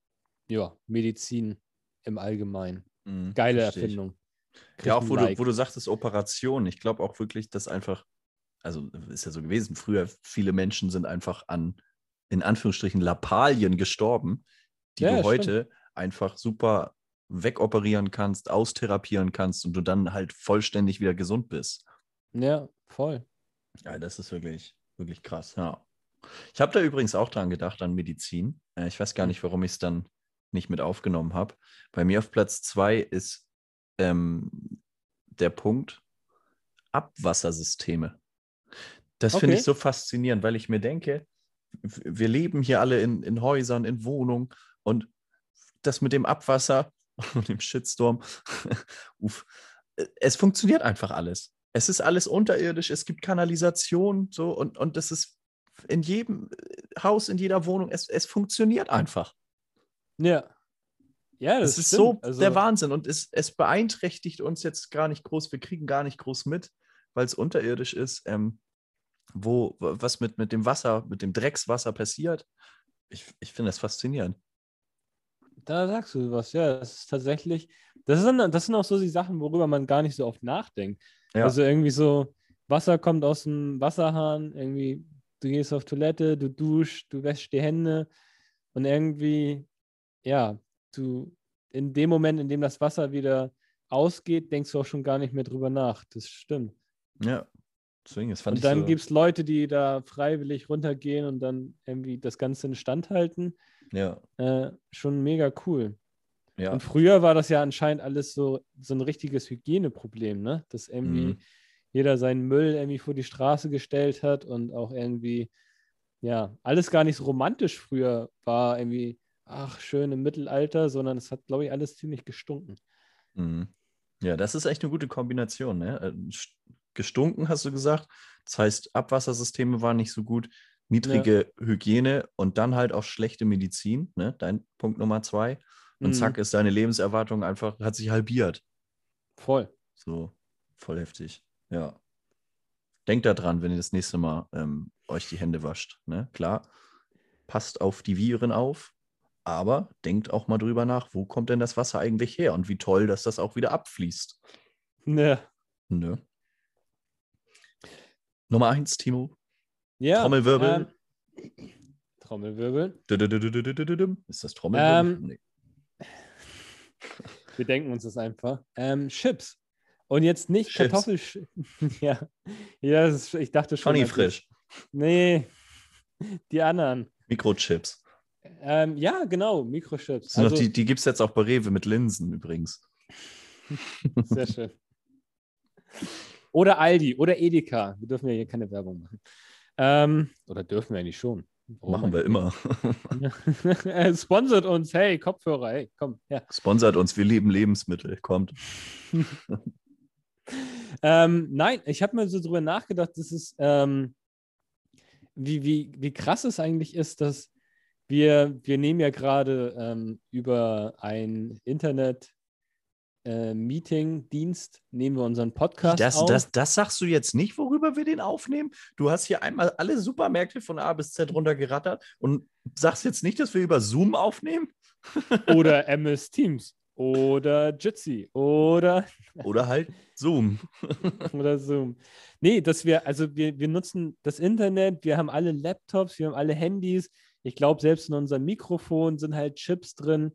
ja, Medizin im Allgemeinen. Mhm, Geile versteh ich. Erfindung. Ja, auch wo, ein du, Like. wo du sagtest, Operation. Ich glaube auch wirklich, dass einfach, also ist ja so gewesen, früher viele Menschen sind einfach an, in Anführungsstrichen, Lappalien gestorben, die Ja, du stimmt. heute einfach super wegoperieren kannst, austherapieren kannst und du dann halt vollständig wieder gesund bist. Ja, voll. Ja, das ist wirklich, wirklich krass, ja. Ich habe da übrigens auch dran gedacht, an Medizin. Äh, Ich weiß gar nicht, warum ich es dann nicht mit aufgenommen habe. Bei mir auf Platz zwei ist ähm, der Punkt Abwassersysteme. Das finde Okay. ich so faszinierend, weil ich mir denke, wir leben hier alle in, in Häusern, in Wohnungen und das mit dem Abwasser <laughs> und dem Shitstorm, <laughs> uff, äh, es funktioniert einfach alles. Es ist alles unterirdisch, es gibt Kanalisation so und, und das ist in jedem äh, Haus, in jeder Wohnung, es, es funktioniert einfach. Ja. Ja, das Es ist stimmt. so also, der Wahnsinn und es, es beeinträchtigt uns jetzt gar nicht groß, wir kriegen gar nicht groß mit, weil es unterirdisch ist, ähm, wo, was mit, mit dem Wasser, mit dem Dreckswasser passiert. Ich, ich finde das faszinierend. Da sagst du was, ja. Das ist tatsächlich, das sind, das sind auch so die Sachen, worüber man gar nicht so oft nachdenkt. Ja. Also irgendwie so, Wasser kommt aus dem Wasserhahn, irgendwie, du gehst auf Toilette, du duschst, du wäschst die Hände und irgendwie, ja, du, in dem Moment, in dem das Wasser wieder ausgeht, denkst du auch schon gar nicht mehr drüber nach. Das stimmt. Ja, deswegen, das fand Und ich dann so, gibt es Leute, die da freiwillig runtergehen und dann irgendwie das Ganze instand halten. ja, Äh, schon mega cool. ja, Und früher war das ja anscheinend alles so, so ein richtiges Hygieneproblem, ne? Dass irgendwie Mhm. jeder seinen Müll irgendwie vor die Straße gestellt hat und auch irgendwie, ja, alles gar nicht so romantisch früher war, irgendwie, ach, schön im Mittelalter, sondern es hat, glaube ich, alles ziemlich gestunken. Mhm. Ja, das ist echt eine gute Kombination. Ne? Äh, st- Gestunken, hast du gesagt. Das heißt, Abwassersysteme waren nicht so gut, niedrige Hygiene und dann halt auch schlechte Medizin. Ne? Dein Punkt Nummer zwei. Und Mhm. zack, ist deine Lebenserwartung einfach, hat sich halbiert. Voll. So, voll heftig. Ja. Denkt daran, wenn ihr das nächste Mal ähm, euch die Hände wascht. Ne? Klar, passt auf die Viren auf, aber denkt auch mal drüber nach, wo kommt denn das Wasser eigentlich her und wie toll, dass das auch wieder abfließt. Ne. Ne? Nummer eins, Timo. Ja. Trommelwirbel. Ähm, Trommelwirbel. Ist das Trommelwirbel? Ähm, nee. Wir denken uns das einfach. Ähm, Chips. Und jetzt nicht Chips. Kartoffel. ja. ja ist, ich dachte schon. Funny als ich- frisch. Nee. Die anderen. Mikrochips. Ähm, ja, genau, Mikrochips. Das Also, die die gibt es jetzt auch bei Rewe mit Linsen übrigens. <laughs> sehr schön. Oder Aldi oder Edeka. Wir dürfen ja hier keine Werbung machen. Ähm, oder dürfen wir eigentlich schon. Warum Machen wir immer. <laughs> Sponsert uns, hey, Kopfhörer, hey, komm, ja. Sponsert uns, wir lieben Lebensmittel. Kommt. <laughs> Ähm, nein, ich habe mir so drüber nachgedacht, dass es, ähm, wie, wie, wie krass es eigentlich ist, dass wir, wir nehmen ja gerade ähm, über ein Internet äh, Meeting-Dienst, nehmen wir unseren Podcast Das, auf. das, das sagst du jetzt nicht, worüber wir den aufnehmen? Du hast hier einmal alle Supermärkte von A bis Z runtergerattert und sagst jetzt nicht, dass wir über Zoom aufnehmen? <laughs> oder MS Teams oder Jitsi oder, <laughs> Oder halt Zoom. <laughs> oder Zoom. Nee, dass wir, also wir, wir nutzen das Internet, wir haben alle Laptops, wir haben alle Handys. Ich glaube, selbst in unserem Mikrofon sind halt Chips drin.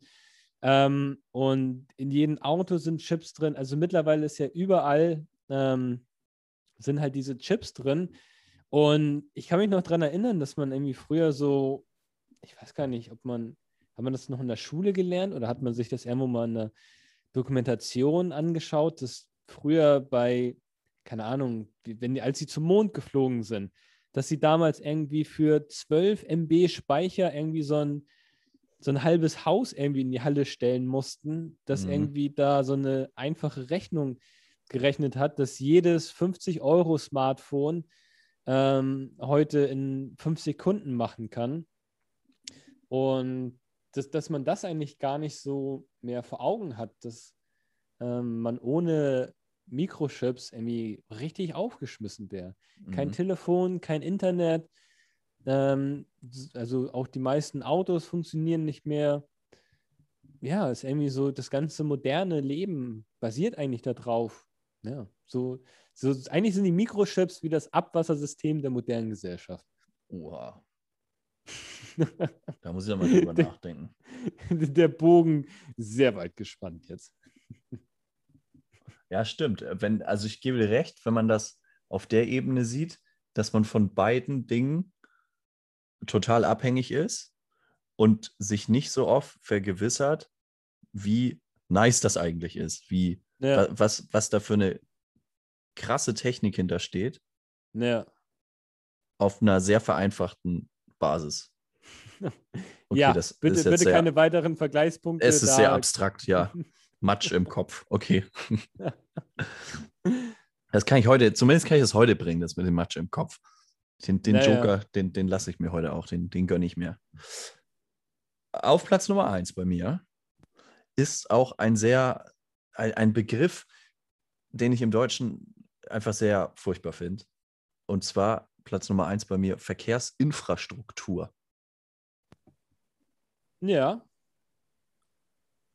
Ähm, und in jedem Auto sind Chips drin. Also mittlerweile ist ja überall ähm, sind halt diese Chips drin. Und ich kann mich noch daran erinnern, dass man irgendwie früher so, ich weiß gar nicht, ob man, hat man das noch in der Schule gelernt oder hat man sich das irgendwo mal in der Dokumentation angeschaut, dass früher bei, keine Ahnung, wenn die, als sie zum Mond geflogen sind, dass sie damals irgendwie für 12 MB Speicher irgendwie so ein, so ein halbes Haus irgendwie in die Halle stellen mussten, dass Mhm. irgendwie da so eine einfache Rechnung gerechnet hat, dass jedes 50-Euro-Smartphone ähm, heute in fünf Sekunden machen kann. Und dass, dass man das eigentlich gar nicht so mehr vor Augen hat, dass ähm, man ohne Mikrochips irgendwie richtig aufgeschmissen wäre. Kein Mhm. Telefon, kein Internet. Ähm, also auch die meisten Autos funktionieren nicht mehr. Ja, ist irgendwie so, das ganze moderne Leben basiert eigentlich darauf. Ja, so, so eigentlich sind die Mikrochips wie das Abwassersystem der modernen Gesellschaft. Oha. <laughs> Da muss ich nochmal drüber Der- nachdenken. <laughs> Der Bogen sehr weit gespannt jetzt. Ja, stimmt. Wenn, also ich gebe dir recht, wenn man das auf der Ebene sieht, dass man von beiden Dingen total abhängig ist und sich nicht so oft vergewissert, wie nice das eigentlich ist, wie Ja, wa- was, was da für eine krasse Technik hintersteht, ja. auf einer sehr vereinfachten Basis. <laughs> Okay, ja das bitte, bitte sehr, keine weiteren Vergleichspunkte. es ist sehr abstrakt, ja. <laughs> Matsch im Kopf, okay. <laughs> Das kann ich heute, zumindest kann ich das heute bringen, das mit dem Matsch im Kopf. Den, den Naja. Joker, den, den lasse ich mir heute auch, den, den gönne ich mir. Auf Platz Nummer eins bei mir ist auch ein sehr, ein, ein Begriff, den ich im Deutschen einfach sehr furchtbar finde. Und zwar Platz Nummer eins bei mir, Verkehrsinfrastruktur. Ja,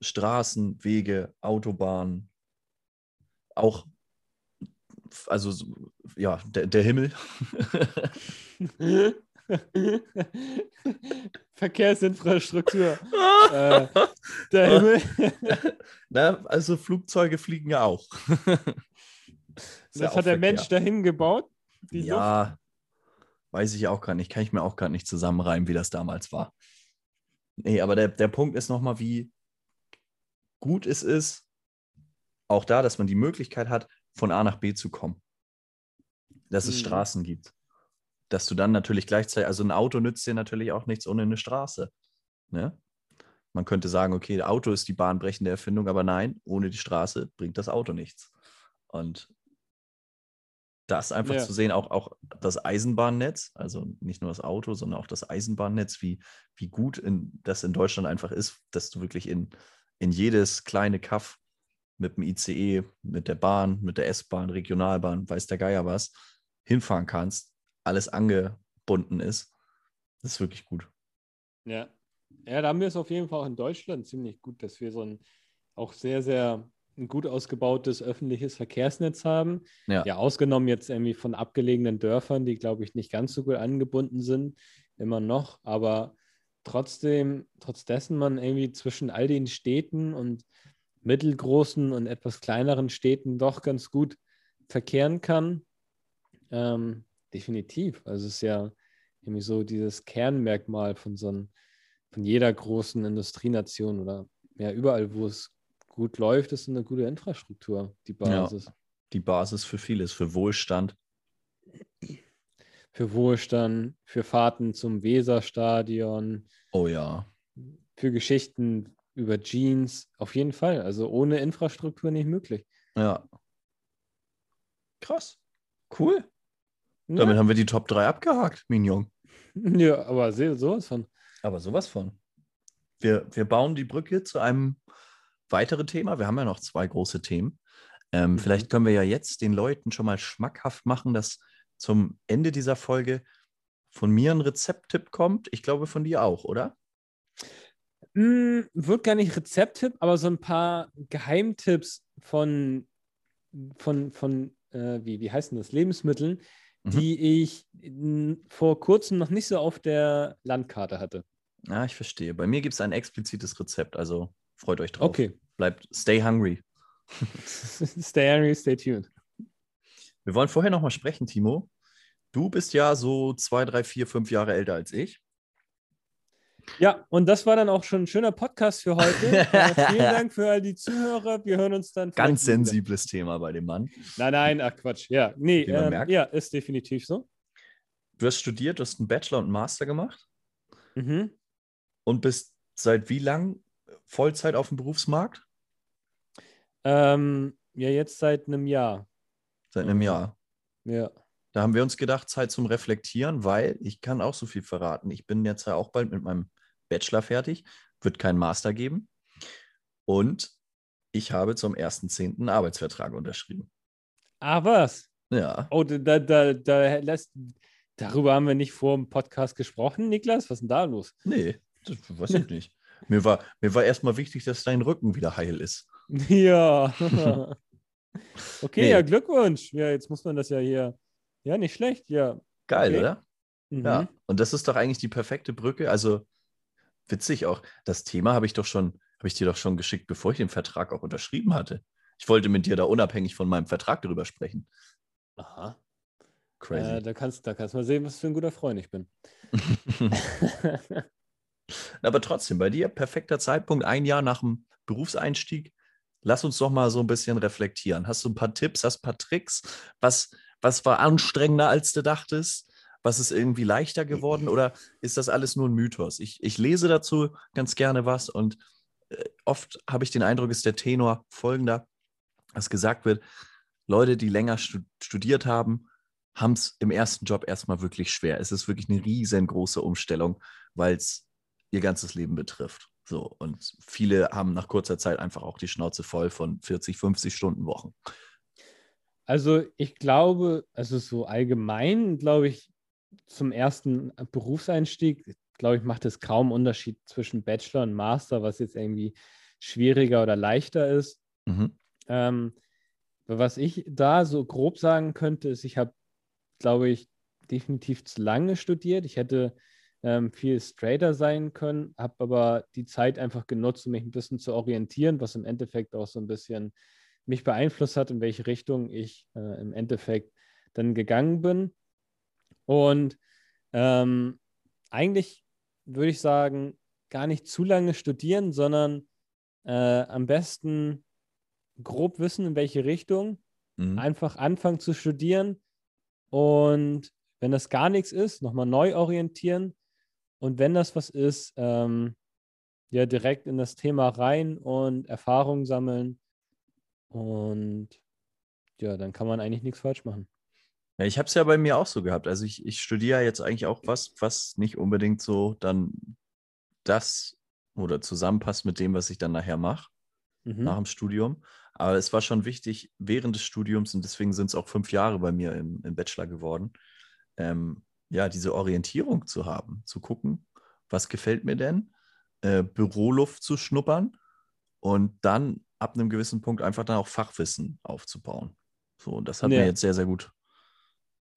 Straßen, Wege, Autobahnen, auch, also so- ja, der, der Himmel. <laughs> Verkehrsinfrastruktur. <laughs> äh, der Himmel. <laughs> Na, also Flugzeuge fliegen ja auch. Ist ja das auch hat der Verkehr. Mensch dahin gebaut. Die Luft. Ja, weiß ich auch gar nicht. Kann ich mir auch gar nicht zusammenreimen, wie das damals war. Nee, aber der, der Punkt ist nochmal, wie gut es ist, auch da, dass man die Möglichkeit hat, von A nach B zu kommen. Dass es Mhm. Straßen gibt. Dass du dann natürlich gleichzeitig, also ein Auto nützt dir natürlich auch nichts ohne eine Straße. Ne? Man könnte sagen, okay, Auto ist die bahnbrechende Erfindung, aber nein, ohne die Straße bringt das Auto nichts. Und das einfach Ja. zu sehen, auch, auch das Eisenbahnnetz, also nicht nur das Auto, sondern auch das Eisenbahnnetz, wie, wie gut in, das in Deutschland einfach ist, dass du wirklich in, in jedes kleine Kaff mit dem ICE, mit der Bahn, mit der S-Bahn, Regionalbahn, weiß der Geier was, hinfahren kannst, alles angebunden ist. Das ist wirklich gut. Ja. ja, da haben wir es auf jeden Fall auch in Deutschland ziemlich gut, dass wir so ein auch sehr, sehr ein gut ausgebautes öffentliches Verkehrsnetz haben. Ja. Ja, ausgenommen jetzt irgendwie von abgelegenen Dörfern, die, glaube ich, nicht ganz so gut angebunden sind, immer noch. Aber trotzdem, trotz dessen man irgendwie zwischen all den Städten und mittelgroßen und etwas kleineren Städten doch ganz gut verkehren kann. Ähm, definitiv. Also es ist ja irgendwie so dieses Kernmerkmal von so einem, von jeder großen Industrienation oder ja, überall, wo es gut läuft, ist eine gute Infrastruktur, die Basis. Die Basis für vieles, für Wohlstand. Für Wohlstand, für Fahrten zum Weserstadion, Oh ja. für Geschichten über Jeans, auf jeden Fall. Also ohne Infrastruktur nicht möglich. Ja. Krass. Cool. Damit Ja, haben wir die Top 3 abgehakt, Mignon. <laughs> ja aber sowas von. Aber sowas von. Wir, wir bauen die Brücke zu einem weiteren Thema. Wir haben ja noch zwei große Themen. Ähm, Mhm. Vielleicht können wir ja jetzt den Leuten schon mal schmackhaft machen, dass zum Ende dieser Folge von mir ein Rezepttipp kommt. Ich glaube von dir auch, oder? Mm, wird gar nicht Rezepttipp, aber so ein paar Geheimtipps von, von, von äh, wie, wie heißen das, Lebensmitteln, Mhm. die ich vor kurzem noch nicht so auf der Landkarte hatte. Ja, ich verstehe. Bei mir gibt es ein explizites Rezept, also freut euch drauf. Okay. Bleibt, stay hungry. <laughs> stay hungry, stay tuned. Wir wollen vorher noch mal sprechen, Timo. Du bist ja so zwei, drei, vier, fünf Jahre älter als ich. Ja, und das war dann auch schon ein schöner Podcast für heute. äh, <laughs> vielen Dank für all die Zuhörer. Wir hören uns dann. Ganz vielleicht wieder. sensibles Thema bei dem Mann. Nein, nein, ach Quatsch. Ja, nee, ähm, ja, ist definitiv so. Du hast studiert, du hast einen Bachelor und einen Master gemacht Mhm. und bist seit wie lang Vollzeit auf dem Berufsmarkt? Ähm, ja, jetzt seit einem Jahr. Seit einem. Jahr. Ja. Da haben wir uns gedacht, Zeit zum Reflektieren, weil ich kann auch so viel verraten. Ich bin jetzt ja auch bald mit meinem Bachelor fertig, wird keinen Master geben. Und ich habe zum 1.10. einen Arbeitsvertrag unterschrieben. Ah, was? Ja. Oh, da, da, da, lässt. Darüber haben wir nicht vor dem Podcast gesprochen, Niklas. Was ist denn da los? Nee, das weiß ich nicht. Mir war, mir war erstmal wichtig, dass dein Rücken wieder heil ist. <laughs> Ja. <laughs> okay, Nee. ja, Glückwunsch. Ja, jetzt muss man das ja hier. Ja, nicht schlecht, ja. Geil, Okay. oder? Mhm. Ja, und das ist doch eigentlich die perfekte Brücke. Also witzig auch. Das Thema habe ich doch schon, habe ich dir doch schon geschickt, bevor ich den Vertrag auch unterschrieben hatte. Ich wollte mit dir da unabhängig von meinem Vertrag darüber sprechen. Aha. Crazy. Äh, da, kannst, da kannst du mal sehen, was für ein guter Freund ich bin. <laughs> Aber trotzdem, bei dir perfekter Zeitpunkt, ein Jahr nach dem Berufseinstieg. Lass uns doch mal so ein bisschen reflektieren. Hast du ein paar Tipps, hast ein paar Tricks? Was, was war anstrengender, als du dachtest? Was ist irgendwie leichter geworden oder ist das alles nur ein Mythos? Ich, ich lese dazu ganz gerne was und äh, oft habe ich den Eindruck, ist der Tenor folgender, dass gesagt wird, Leute, die länger studiert haben, haben es im ersten Job erstmal wirklich schwer. Es ist wirklich eine riesengroße Umstellung, weil es ihr ganzes Leben betrifft. So, und viele haben nach kurzer Zeit einfach auch die Schnauze voll von 40, 50 Stunden Wochen. Also ich glaube, also so allgemein, glaube ich, zum ersten Berufseinstieg, glaube ich, macht es kaum Unterschied zwischen Bachelor und Master, was jetzt irgendwie schwieriger oder leichter ist. Mhm. Ähm, was ich da so grob sagen könnte, ist, ich habe, glaube ich, definitiv zu lange studiert. Ich hätte ähm, viel straighter sein können, habe aber die Zeit einfach genutzt, um mich ein bisschen zu orientieren, was im Endeffekt auch so ein bisschen mich beeinflusst hat, in welche Richtung ich äh, im Endeffekt dann gegangen bin. Und ähm, eigentlich würde ich sagen, gar nicht zu lange studieren, sondern äh, am besten grob wissen, in welche Richtung. Mhm. Einfach anfangen zu studieren und wenn das gar nichts ist, nochmal neu orientieren. Und wenn das was ist, ähm, ja, direkt in das Thema rein und Erfahrung sammeln. Und ja, dann kann man eigentlich nichts falsch machen. Ja, ich habe es ja bei mir auch so gehabt. Also ich, ich studiere jetzt eigentlich auch was, was nicht unbedingt so dann das oder zusammenpasst mit dem, was ich dann nachher mache, mhm. nach dem Studium. Aber es war schon wichtig während des Studiums, und deswegen sind es auch fünf Jahre bei mir im, im Bachelor geworden, ähm, ja, diese Orientierung zu haben, zu gucken, was gefällt mir denn, äh, Büroluft zu schnuppern und dann ab einem gewissen Punkt einfach dann auch Fachwissen aufzubauen. So, und das hat ja. mir jetzt sehr, sehr gut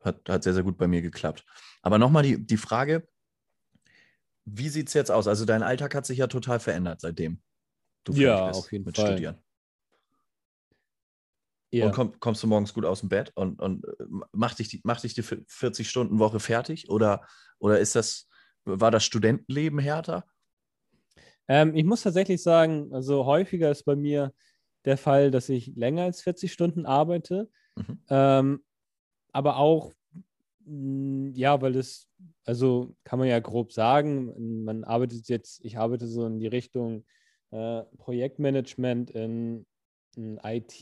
hat, hat sehr, sehr gut bei mir geklappt. Aber nochmal die, die Frage, wie sieht es jetzt aus? Also dein Alltag hat sich ja total verändert seitdem du ja, bist auf jeden mit Fall. Studieren. Ja. Und komm, kommst du morgens gut aus dem Bett und, und äh, macht dich die, macht dich die 40-Stunden-Woche fertig? Oder, oder ist das, war das Studentenleben härter? Ähm, ich muss tatsächlich sagen, also häufiger ist bei mir der Fall, dass ich länger als 40 Stunden arbeite. Mhm. Ähm, aber auch, mm, ja, weil es, also kann man ja grob sagen, man arbeitet jetzt, ich arbeite so in die Richtung äh, Projektmanagement in, in IT,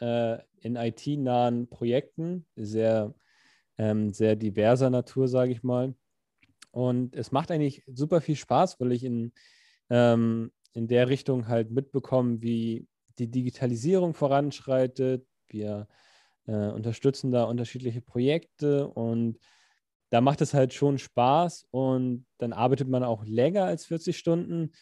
äh, in IT-nahen Projekten, sehr, ähm, sehr diverser Natur, sage ich mal. Und es macht eigentlich super viel Spaß, weil ich in, ähm, in der Richtung halt mitbekomme, wie die Digitalisierung voranschreitet. Wir äh, unterstützen da unterschiedliche Projekte und da macht es halt schon Spaß und dann arbeitet man auch länger als 40 Stunden,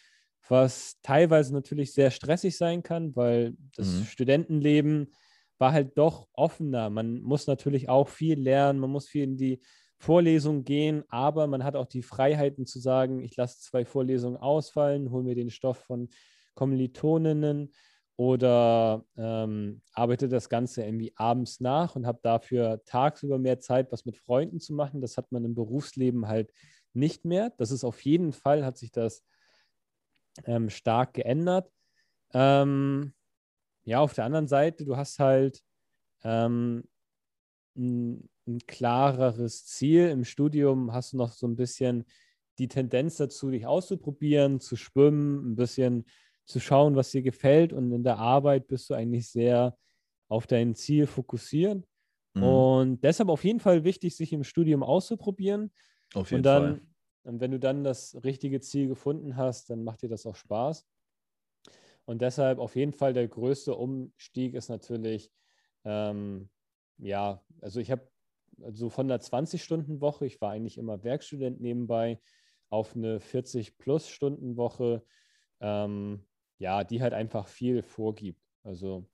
was teilweise natürlich sehr stressig sein kann, weil das mhm. Studentenleben war halt doch offener. Man muss natürlich auch viel lernen, man muss viel in die Vorlesung gehen, aber man hat auch die Freiheiten zu sagen, ich lasse zwei Vorlesungen ausfallen, hole mir den Stoff von Kommilitoninnen oder ähm, arbeite das Ganze irgendwie abends nach und habe dafür tagsüber mehr Zeit, was mit Freunden zu machen. Das hat man im Berufsleben halt nicht mehr. Das ist auf jeden Fall, hat sich das ähm, stark geändert. Ähm, ja, auf der anderen Seite, du hast halt ähm, ein, ein klareres Ziel. Im Studium hast du noch so ein bisschen die Tendenz dazu, dich auszuprobieren, zu schwimmen, ein bisschen zu schauen, was dir gefällt. Und in der Arbeit bist du eigentlich sehr auf dein Ziel fokussiert. Mhm. Und deshalb auf jeden Fall wichtig, sich im Studium auszuprobieren. Auf jeden und dann, Fall. Und wenn du dann das richtige Ziel gefunden hast, dann macht dir das auch Spaß. Und deshalb auf jeden Fall der größte Umstieg ist natürlich, ähm, ja, also ich habe also von der 20-Stunden-Woche, ich war eigentlich immer Werkstudent nebenbei, auf eine 40-Plus-Stunden-Woche. Ähm, ja, die halt einfach viel vorgibt. Also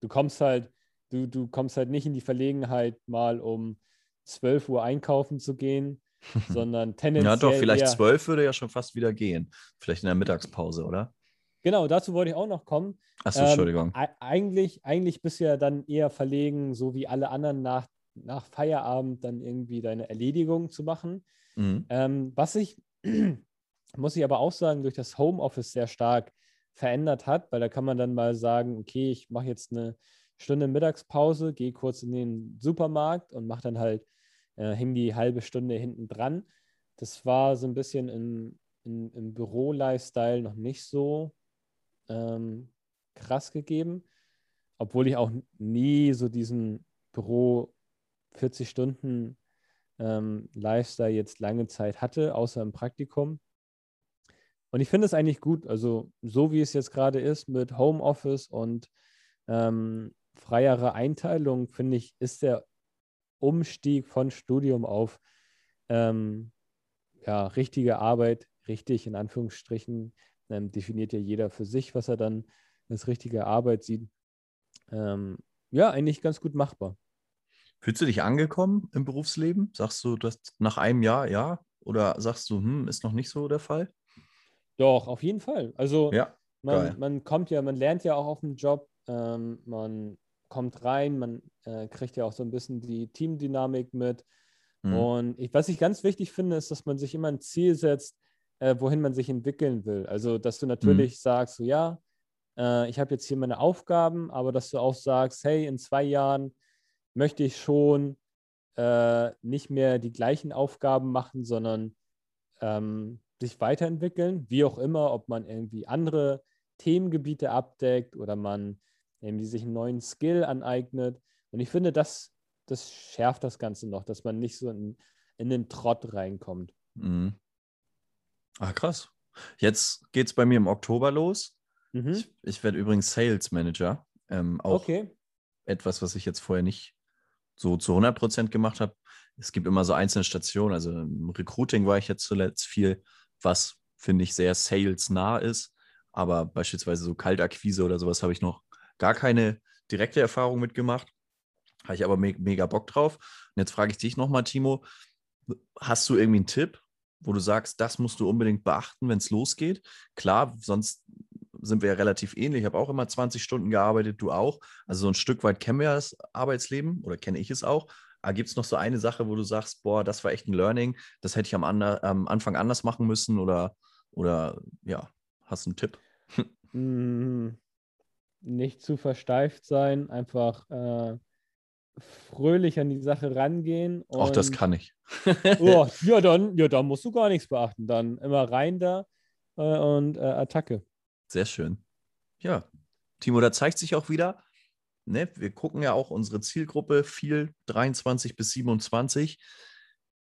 du kommst halt, du, du kommst halt nicht in die Verlegenheit, mal um 12 Uhr einkaufen zu gehen, <laughs> sondern tendenziell. Ja, doch, vielleicht eher, 12 würde ja schon fast wieder gehen. Vielleicht in der Mittagspause, oder? Genau, dazu wollte ich auch noch kommen. Achso, Ähm, Entschuldigung. e- eigentlich, eigentlich bist du ja dann eher verlegen, so wie alle anderen nach, nach Feierabend dann irgendwie deine Erledigung zu machen. Mhm. Ähm, was sich, <clears throat> muss ich aber auch sagen, durch das Homeoffice sehr stark verändert hat, weil da kann man dann mal sagen, okay, ich mache jetzt eine Stunde Mittagspause, gehe kurz in den Supermarkt und mache dann halt, äh, häng die halbe Stunde hinten dran. Das war so ein bisschen im, im, im Büro-Lifestyle noch nicht so ähm, krass gegeben, obwohl ich auch nie so diesen Büro 40 Stunden ähm, Lifestyle jetzt lange Zeit hatte, außer im Praktikum. Und ich finde es eigentlich gut, also so wie es jetzt gerade ist mit Homeoffice und ähm, freiere Einteilung, finde ich, ist der Umstieg von Studium auf ähm, ja, richtige Arbeit, richtig in Anführungsstrichen, ähm, definiert ja jeder für sich, was er dann als richtige Arbeit sieht. Ähm, ja, eigentlich ganz gut machbar. Fühlst du dich angekommen im Berufsleben? Sagst du das nach einem Jahr, ja? Oder sagst du, hm, ist noch nicht so der Fall? Doch, auf jeden Fall. Also Ja. man, man kommt ja, man lernt ja auch auf dem Job, ähm, man kommt rein, man äh, kriegt ja auch so ein bisschen die Teamdynamik mit. Mhm. Und ich, was ich ganz wichtig finde, ist, dass man sich immer ein Ziel setzt, äh, wohin man sich entwickeln will. Also, dass du natürlich sagst, so ja, äh, ich habe jetzt hier meine Aufgaben, aber dass du auch sagst, hey, in zwei Jahren möchte ich schon äh, nicht mehr die gleichen Aufgaben machen, sondern ähm, sich weiterentwickeln, wie auch immer, ob man irgendwie andere Themengebiete abdeckt oder man irgendwie sich einen neuen Skill aneignet. Und ich finde, das, das schärft das Ganze noch, dass man nicht so in, in den Trott reinkommt. Mhm. Ah, krass. Jetzt geht es bei mir im Oktober los. Mhm. Ich, ich werde übrigens Sales Manager. Ähm, auch Okay. etwas, was ich jetzt vorher nicht so zu 100% gemacht habe. Es gibt immer so einzelne Stationen. Also im Recruiting war ich jetzt zuletzt viel, was finde ich sehr salesnah ist. Aber beispielsweise so Kaltakquise oder sowas habe ich noch gar keine direkte Erfahrung mitgemacht. Habe ich aber me mega Bock drauf. Und jetzt frage ich dich nochmal, Timo, hast du irgendwie einen Tipp, wo du sagst, das musst du unbedingt beachten, wenn es losgeht? Klar, sonst sind wir ja relativ ähnlich. Ich habe auch immer 20 Stunden gearbeitet, du auch. Also so ein Stück weit kennen wir das Arbeitsleben oder kenne ich es auch. Aber gibt es noch so eine Sache, wo du sagst, boah, das war echt ein Learning, das hätte ich am, ander, am Anfang anders machen müssen oder, oder ja, hast du einen Tipp? <laughs> Mm, Nicht zu versteift sein, einfach äh, fröhlich an die Sache rangehen. Auch das kann ich. <laughs> Oh, ja, dann, ja, dann musst du gar nichts beachten. Dann immer rein da äh, und äh, Attacke. Sehr schön. Ja, Timo, da zeigt sich auch wieder, ne, wir gucken ja auch unsere Zielgruppe viel 23 bis 27,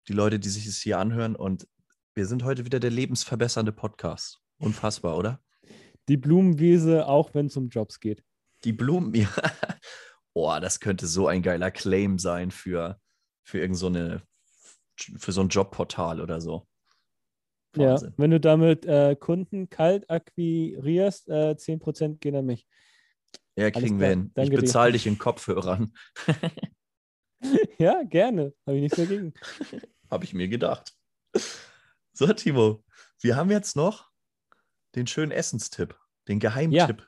die Leute, die sich es hier anhören und wir sind heute wieder der lebensverbessernde Podcast. Unfassbar, oder? Die Blumenwiese, auch wenn es um Jobs geht. Die Blumen, <laughs> ja. Oh, das könnte so ein geiler Claim sein für, für irgend so eine, für so ein Jobportal oder so. Ja, Wahnsinn. wenn du damit äh, Kunden kalt akquirierst, äh, 10% gehen an mich. Ja, kriegen wir hin. Ich bezahle dich in Kopfhörern. <laughs> ja, gerne. Habe ich nichts dagegen. <laughs> Habe ich mir gedacht. So, Timo, wir haben jetzt noch den schönen Essenstipp, den Geheimtipp,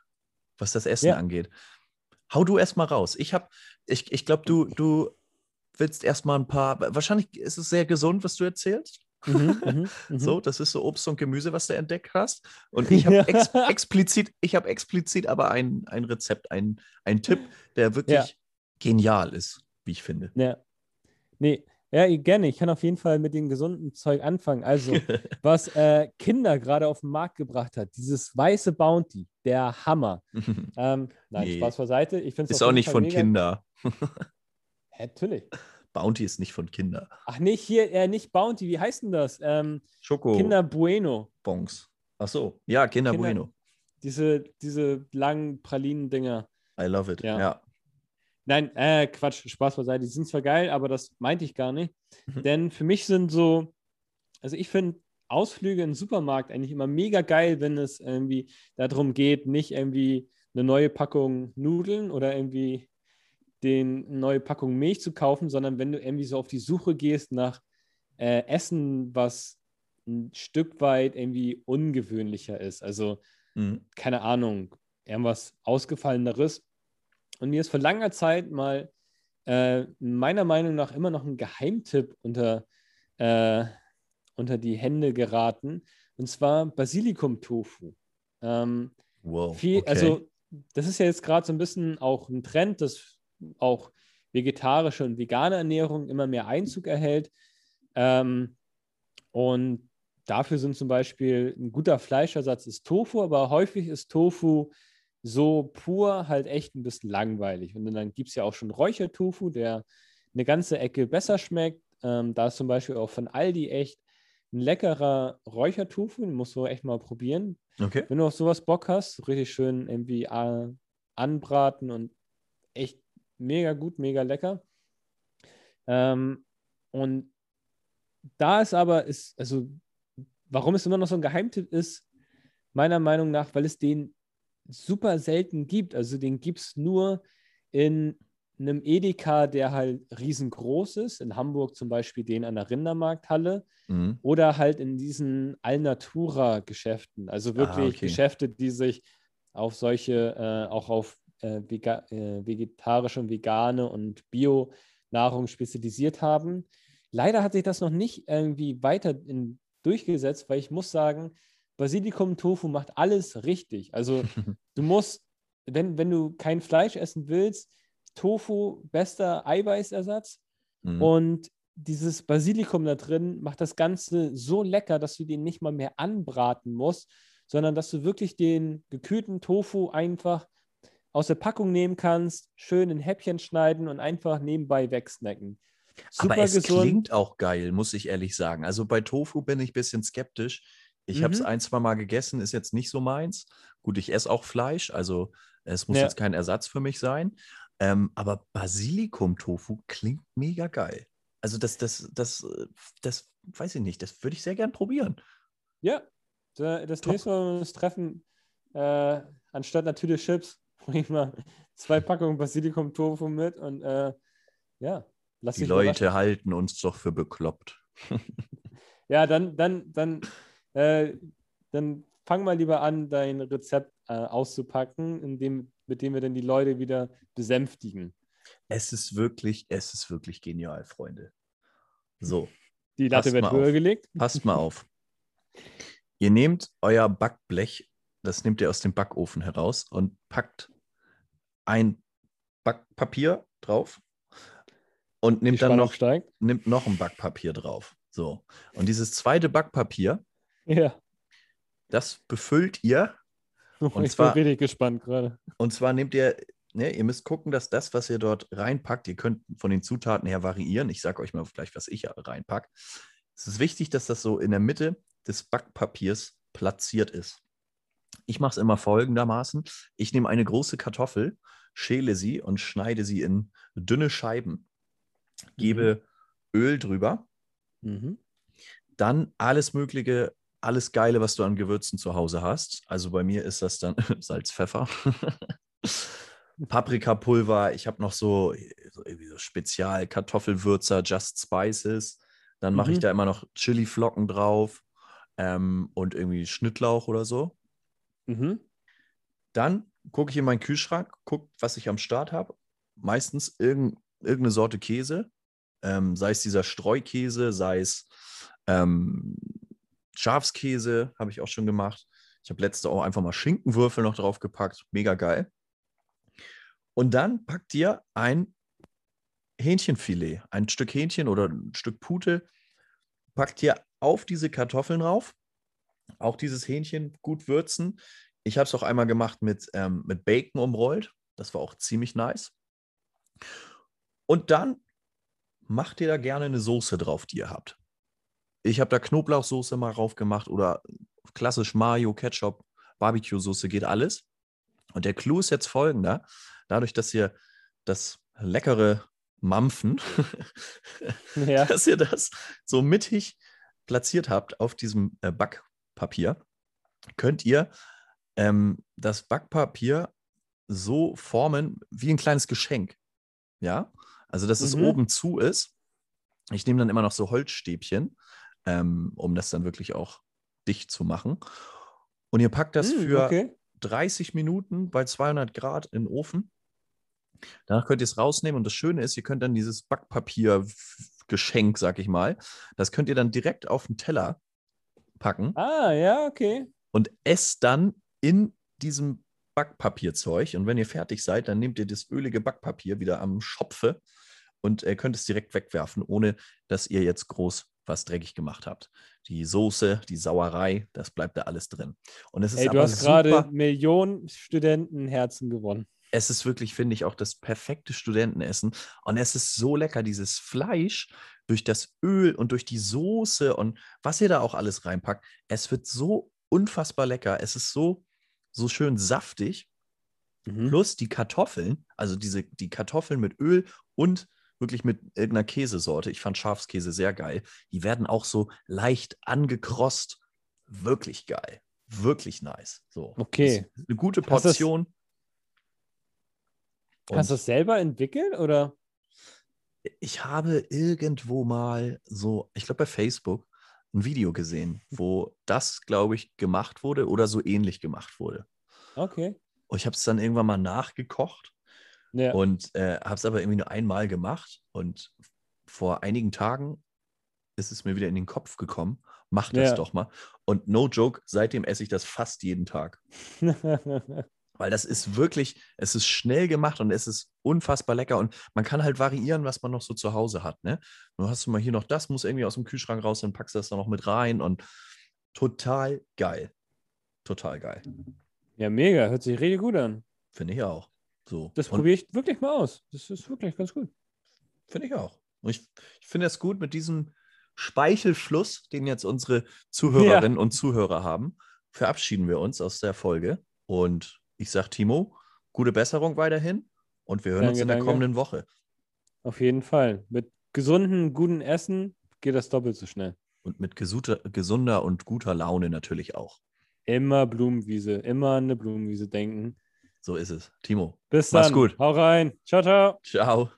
was das Essen Ja. angeht. Hau du erst mal raus. Ich habe, ich, ich glaube, du, du willst erst mal ein paar, wahrscheinlich ist es sehr gesund, was du erzählst. Mhm, <laughs> mhm, mhm. So, das ist so Obst und Gemüse, was du entdeckt hast. Und ich <laughs> habe ex explizit, ich habe explizit aber ein, ein Rezept, ein, ein Tipp, der wirklich Ja. genial ist, wie ich finde. Ja. Nee, ja, gerne. Ich kann auf jeden Fall mit dem gesunden Zeug anfangen. Also, <laughs> was äh, Kinder gerade auf den Markt gebracht hat, dieses weiße Bounty, der Hammer. Ähm, nein, Nee. Spaß beiseite. Ich finde es ist auch nicht von Kinder. Kinder. Natürlich. Bounty ist nicht von Kinder. Ach nee, hier, äh, nicht Bounty, wie heißt denn das? Ähm, Schoko. Kinder Bueno. Bongs. Ach so, ja, Kinder, Kinder- Bueno. Diese, diese langen Pralinen-Dinger. I love it. Ja. Ja. Nein, äh, Quatsch, Spaß beiseite. Die sind zwar geil, aber das meinte ich gar nicht. Mhm. Denn für mich sind so, also ich finde Ausflüge in den Supermarkt eigentlich immer mega geil, wenn es irgendwie darum geht, nicht irgendwie eine neue Packung Nudeln oder irgendwie den neue Packung Milch zu kaufen, sondern wenn du irgendwie so auf die Suche gehst nach äh, Essen, was ein Stück weit irgendwie ungewöhnlicher ist. Also, mhm. keine Ahnung, irgendwas Ausgefalleneres. Und mir ist vor langer Zeit mal äh, meiner Meinung nach immer noch ein Geheimtipp unter, äh, unter die Hände geraten. Und zwar Basilikum-Tofu. Ähm, wow. Viel, okay. Also, das ist ja jetzt gerade so ein bisschen auch ein Trend, dass auch vegetarische und vegane Ernährung immer mehr Einzug erhält. Ähm, und dafür sind zum Beispiel ein guter Fleischersatz ist Tofu, aber häufig ist Tofu so pur halt echt ein bisschen langweilig. Und dann gibt es ja auch schon Räuchertofu, der eine ganze Ecke besser schmeckt. Ähm, da ist zum Beispiel auch von Aldi echt ein leckerer Räuchertofu, den musst du echt mal probieren. Okay. Wenn du auf sowas Bock hast, richtig schön irgendwie anbraten und echt mega gut, mega lecker. Ähm, und da ist aber, ist, also, warum es immer noch so ein Geheimtipp ist, meiner Meinung nach, weil es den super selten gibt. Also den gibt es nur in einem Edeka, der halt riesengroß ist. In Hamburg zum Beispiel den an der Rindermarkthalle. Mhm. Oder halt in diesen Alnatura-Geschäften. Also wirklich ah, okay. Geschäfte, die sich auf solche, äh, auch auf äh, vega äh, vegetarische und vegane und Bio-Nahrung spezialisiert haben. Leider hat sich das noch nicht irgendwie weiter in, durchgesetzt, weil ich muss sagen, Basilikum Tofu macht alles richtig. Also <laughs> du musst, wenn, wenn du kein Fleisch essen willst, Tofu bester Eiweißersatz mhm. und dieses Basilikum da drin macht das Ganze so lecker, dass du den nicht mal mehr anbraten musst, sondern dass du wirklich den gekühlten Tofu einfach aus der Packung nehmen kannst, schön in Häppchen schneiden und einfach nebenbei wegsnacken. Super Aber es gesund. klingt auch geil, muss ich ehrlich sagen. Also bei Tofu bin ich ein bisschen skeptisch. Ich mhm. habe es ein, zwei Mal gegessen, ist jetzt nicht so meins. Gut, ich esse auch Fleisch, also es muss ja. jetzt kein Ersatz für mich sein. Ähm, aber Basilikum-Tofu klingt mega geil. Also das, das, das, das, weiß ich nicht, das würde ich sehr gern probieren. Ja, das Top. nächste Mal, wenn wir uns treffen, äh, anstatt natürlich Chips, bringe ich mal zwei Packungen Basilikum-Tofu mit und äh, ja, lass Die Leute halten uns doch für bekloppt. <laughs> ja, dann, dann, dann äh, dann fang mal lieber an, dein Rezept äh, auszupacken, indem, mit dem wir dann die Leute wieder besänftigen. Es ist wirklich, es ist wirklich genial, Freunde. So. Die Latte wird höher gelegt. Passt mal auf. <laughs> Ihr nehmt euer Backblech, das nehmt ihr aus dem Backofen heraus und packt ein Backpapier drauf und nimmt dann noch, nimmt noch ein Backpapier drauf. So. Und dieses zweite Backpapier ja. Das befüllt ihr. <laughs> Und ich zwar, bin richtig gespannt gerade. Und zwar nehmt ihr, ne, ihr müsst gucken, dass das, was ihr dort reinpackt, ihr könnt von den Zutaten her variieren. Ich sage euch mal gleich, was ich reinpacke. Es ist wichtig, dass das so in der Mitte des Backpapiers platziert ist. Ich mache es immer folgendermaßen. Ich nehme eine große Kartoffel, schäle sie und schneide sie in dünne Scheiben. Gebe mhm. Öl drüber. Mhm. Dann alles Mögliche alles Geile, was du an Gewürzen zu Hause hast. Also bei mir ist das dann <laughs> Salz, Pfeffer, <laughs> Paprikapulver. Ich habe noch so, so, so Spezial-Kartoffelwürzer, Just Spices. Dann mache mhm. ich da immer noch Chili-Flocken drauf ähm, und irgendwie Schnittlauch oder so. Mhm. Dann gucke ich in meinen Kühlschrank, gucke, was ich am Start habe. Meistens irgend, irgendeine Sorte Käse, ähm, sei es dieser Streukäse, sei es ähm, Schafskäse habe ich auch schon gemacht. Ich habe letzte auch einfach mal Schinkenwürfel noch drauf gepackt. Mega geil. Und dann packt ihr ein Hähnchenfilet, ein Stück Hähnchen oder ein Stück Pute, packt ihr auf diese Kartoffeln drauf. Auch dieses Hähnchen gut würzen. Ich habe es auch einmal gemacht mit, ähm, mit Bacon umrollt. Das war auch ziemlich nice. Und dann macht ihr da gerne eine Soße drauf, die ihr habt. Ich habe da Knoblauchsoße mal drauf gemacht oder klassisch Mayo, Ketchup, Barbecue-Soße, geht alles. Und der Clou ist jetzt folgender. Dadurch, dass ihr das leckere Mampfen, <laughs> ja. dass ihr das so mittig platziert habt auf diesem äh, Backpapier, könnt ihr ähm, das Backpapier so formen wie ein kleines Geschenk. Ja, also dass es Mhm. oben zu ist. Ich nehme dann immer noch so Holzstäbchen, ähm, um das dann wirklich auch dicht zu machen. Und ihr packt das Hm, für okay. 30 Minuten bei 200 Grad in den Ofen. Danach könnt ihr es rausnehmen und das Schöne ist, ihr könnt dann dieses Backpapier-Geschenk, sag ich mal, das könnt ihr dann direkt auf den Teller packen Ah, ja, okay. und esst dann in diesem Backpapierzeug. Und wenn ihr fertig seid, dann nehmt ihr das ölige Backpapier wieder am Schopfe und äh, könnt es direkt wegwerfen, ohne dass ihr jetzt groß was dreckig gemacht habt. Die Soße, die Sauerei, das bleibt da alles drin. Und es ist Ey, du hast gerade Millionen Studentenherzen gewonnen. Es ist wirklich, finde ich, auch das perfekte Studentenessen. Und es ist so lecker, dieses Fleisch durch das Öl und durch die Soße und was ihr da auch alles reinpackt. Es wird so unfassbar lecker. Es ist so, so schön saftig. Mhm. Plus die Kartoffeln, also diese, die Kartoffeln mit Öl und wirklich mit irgendeiner Käsesorte. Ich fand Schafskäse sehr geil. Die werden auch so leicht angekrost. Wirklich geil. Wirklich nice. So. Okay. Eine gute Hast Portion. Hast du Und das selber entwickelt oder? ich habe irgendwo mal so, ich glaube bei Facebook, ein Video gesehen, wo das, glaube ich, gemacht wurde oder so ähnlich gemacht wurde. Okay. Und ich habe es dann irgendwann mal nachgekocht Ja. und äh, habe es aber irgendwie nur einmal gemacht. Und vor einigen Tagen ist es mir wieder in den Kopf gekommen, mach das Ja. doch mal. Und no joke, seitdem esse ich das fast jeden Tag. <laughs> Weil das ist wirklich, es ist schnell gemacht und es ist unfassbar lecker. Und man kann halt variieren, was man noch so zu Hause hat. Ne? Du hast mal hier noch das, muss irgendwie aus dem Kühlschrank raus, dann packst du das da noch mit rein und total geil. Total geil. ja, mega. Hört sich richtig gut an. Finde ich auch. So. Das probiere ich wirklich mal aus. Das ist wirklich ganz gut. Finde ich auch. Und ich, ich finde es gut mit diesem Speichelfluss, den jetzt unsere Zuhörerinnen und Zuhörer haben, verabschieden wir uns aus der Folge. Und ich sage Timo, gute Besserung weiterhin und wir hören uns Danke, in der danke. kommenden Woche. Auf jeden Fall. Mit gesundem, guten Essen geht das doppelt so schnell. Und mit gesunder, gesunder und guter Laune natürlich auch. Immer Blumenwiese, immer an eine Blumenwiese denken. So ist es. Timo, Bis Mach's dann. gut. Hau rein. Ciao, ciao. ciao.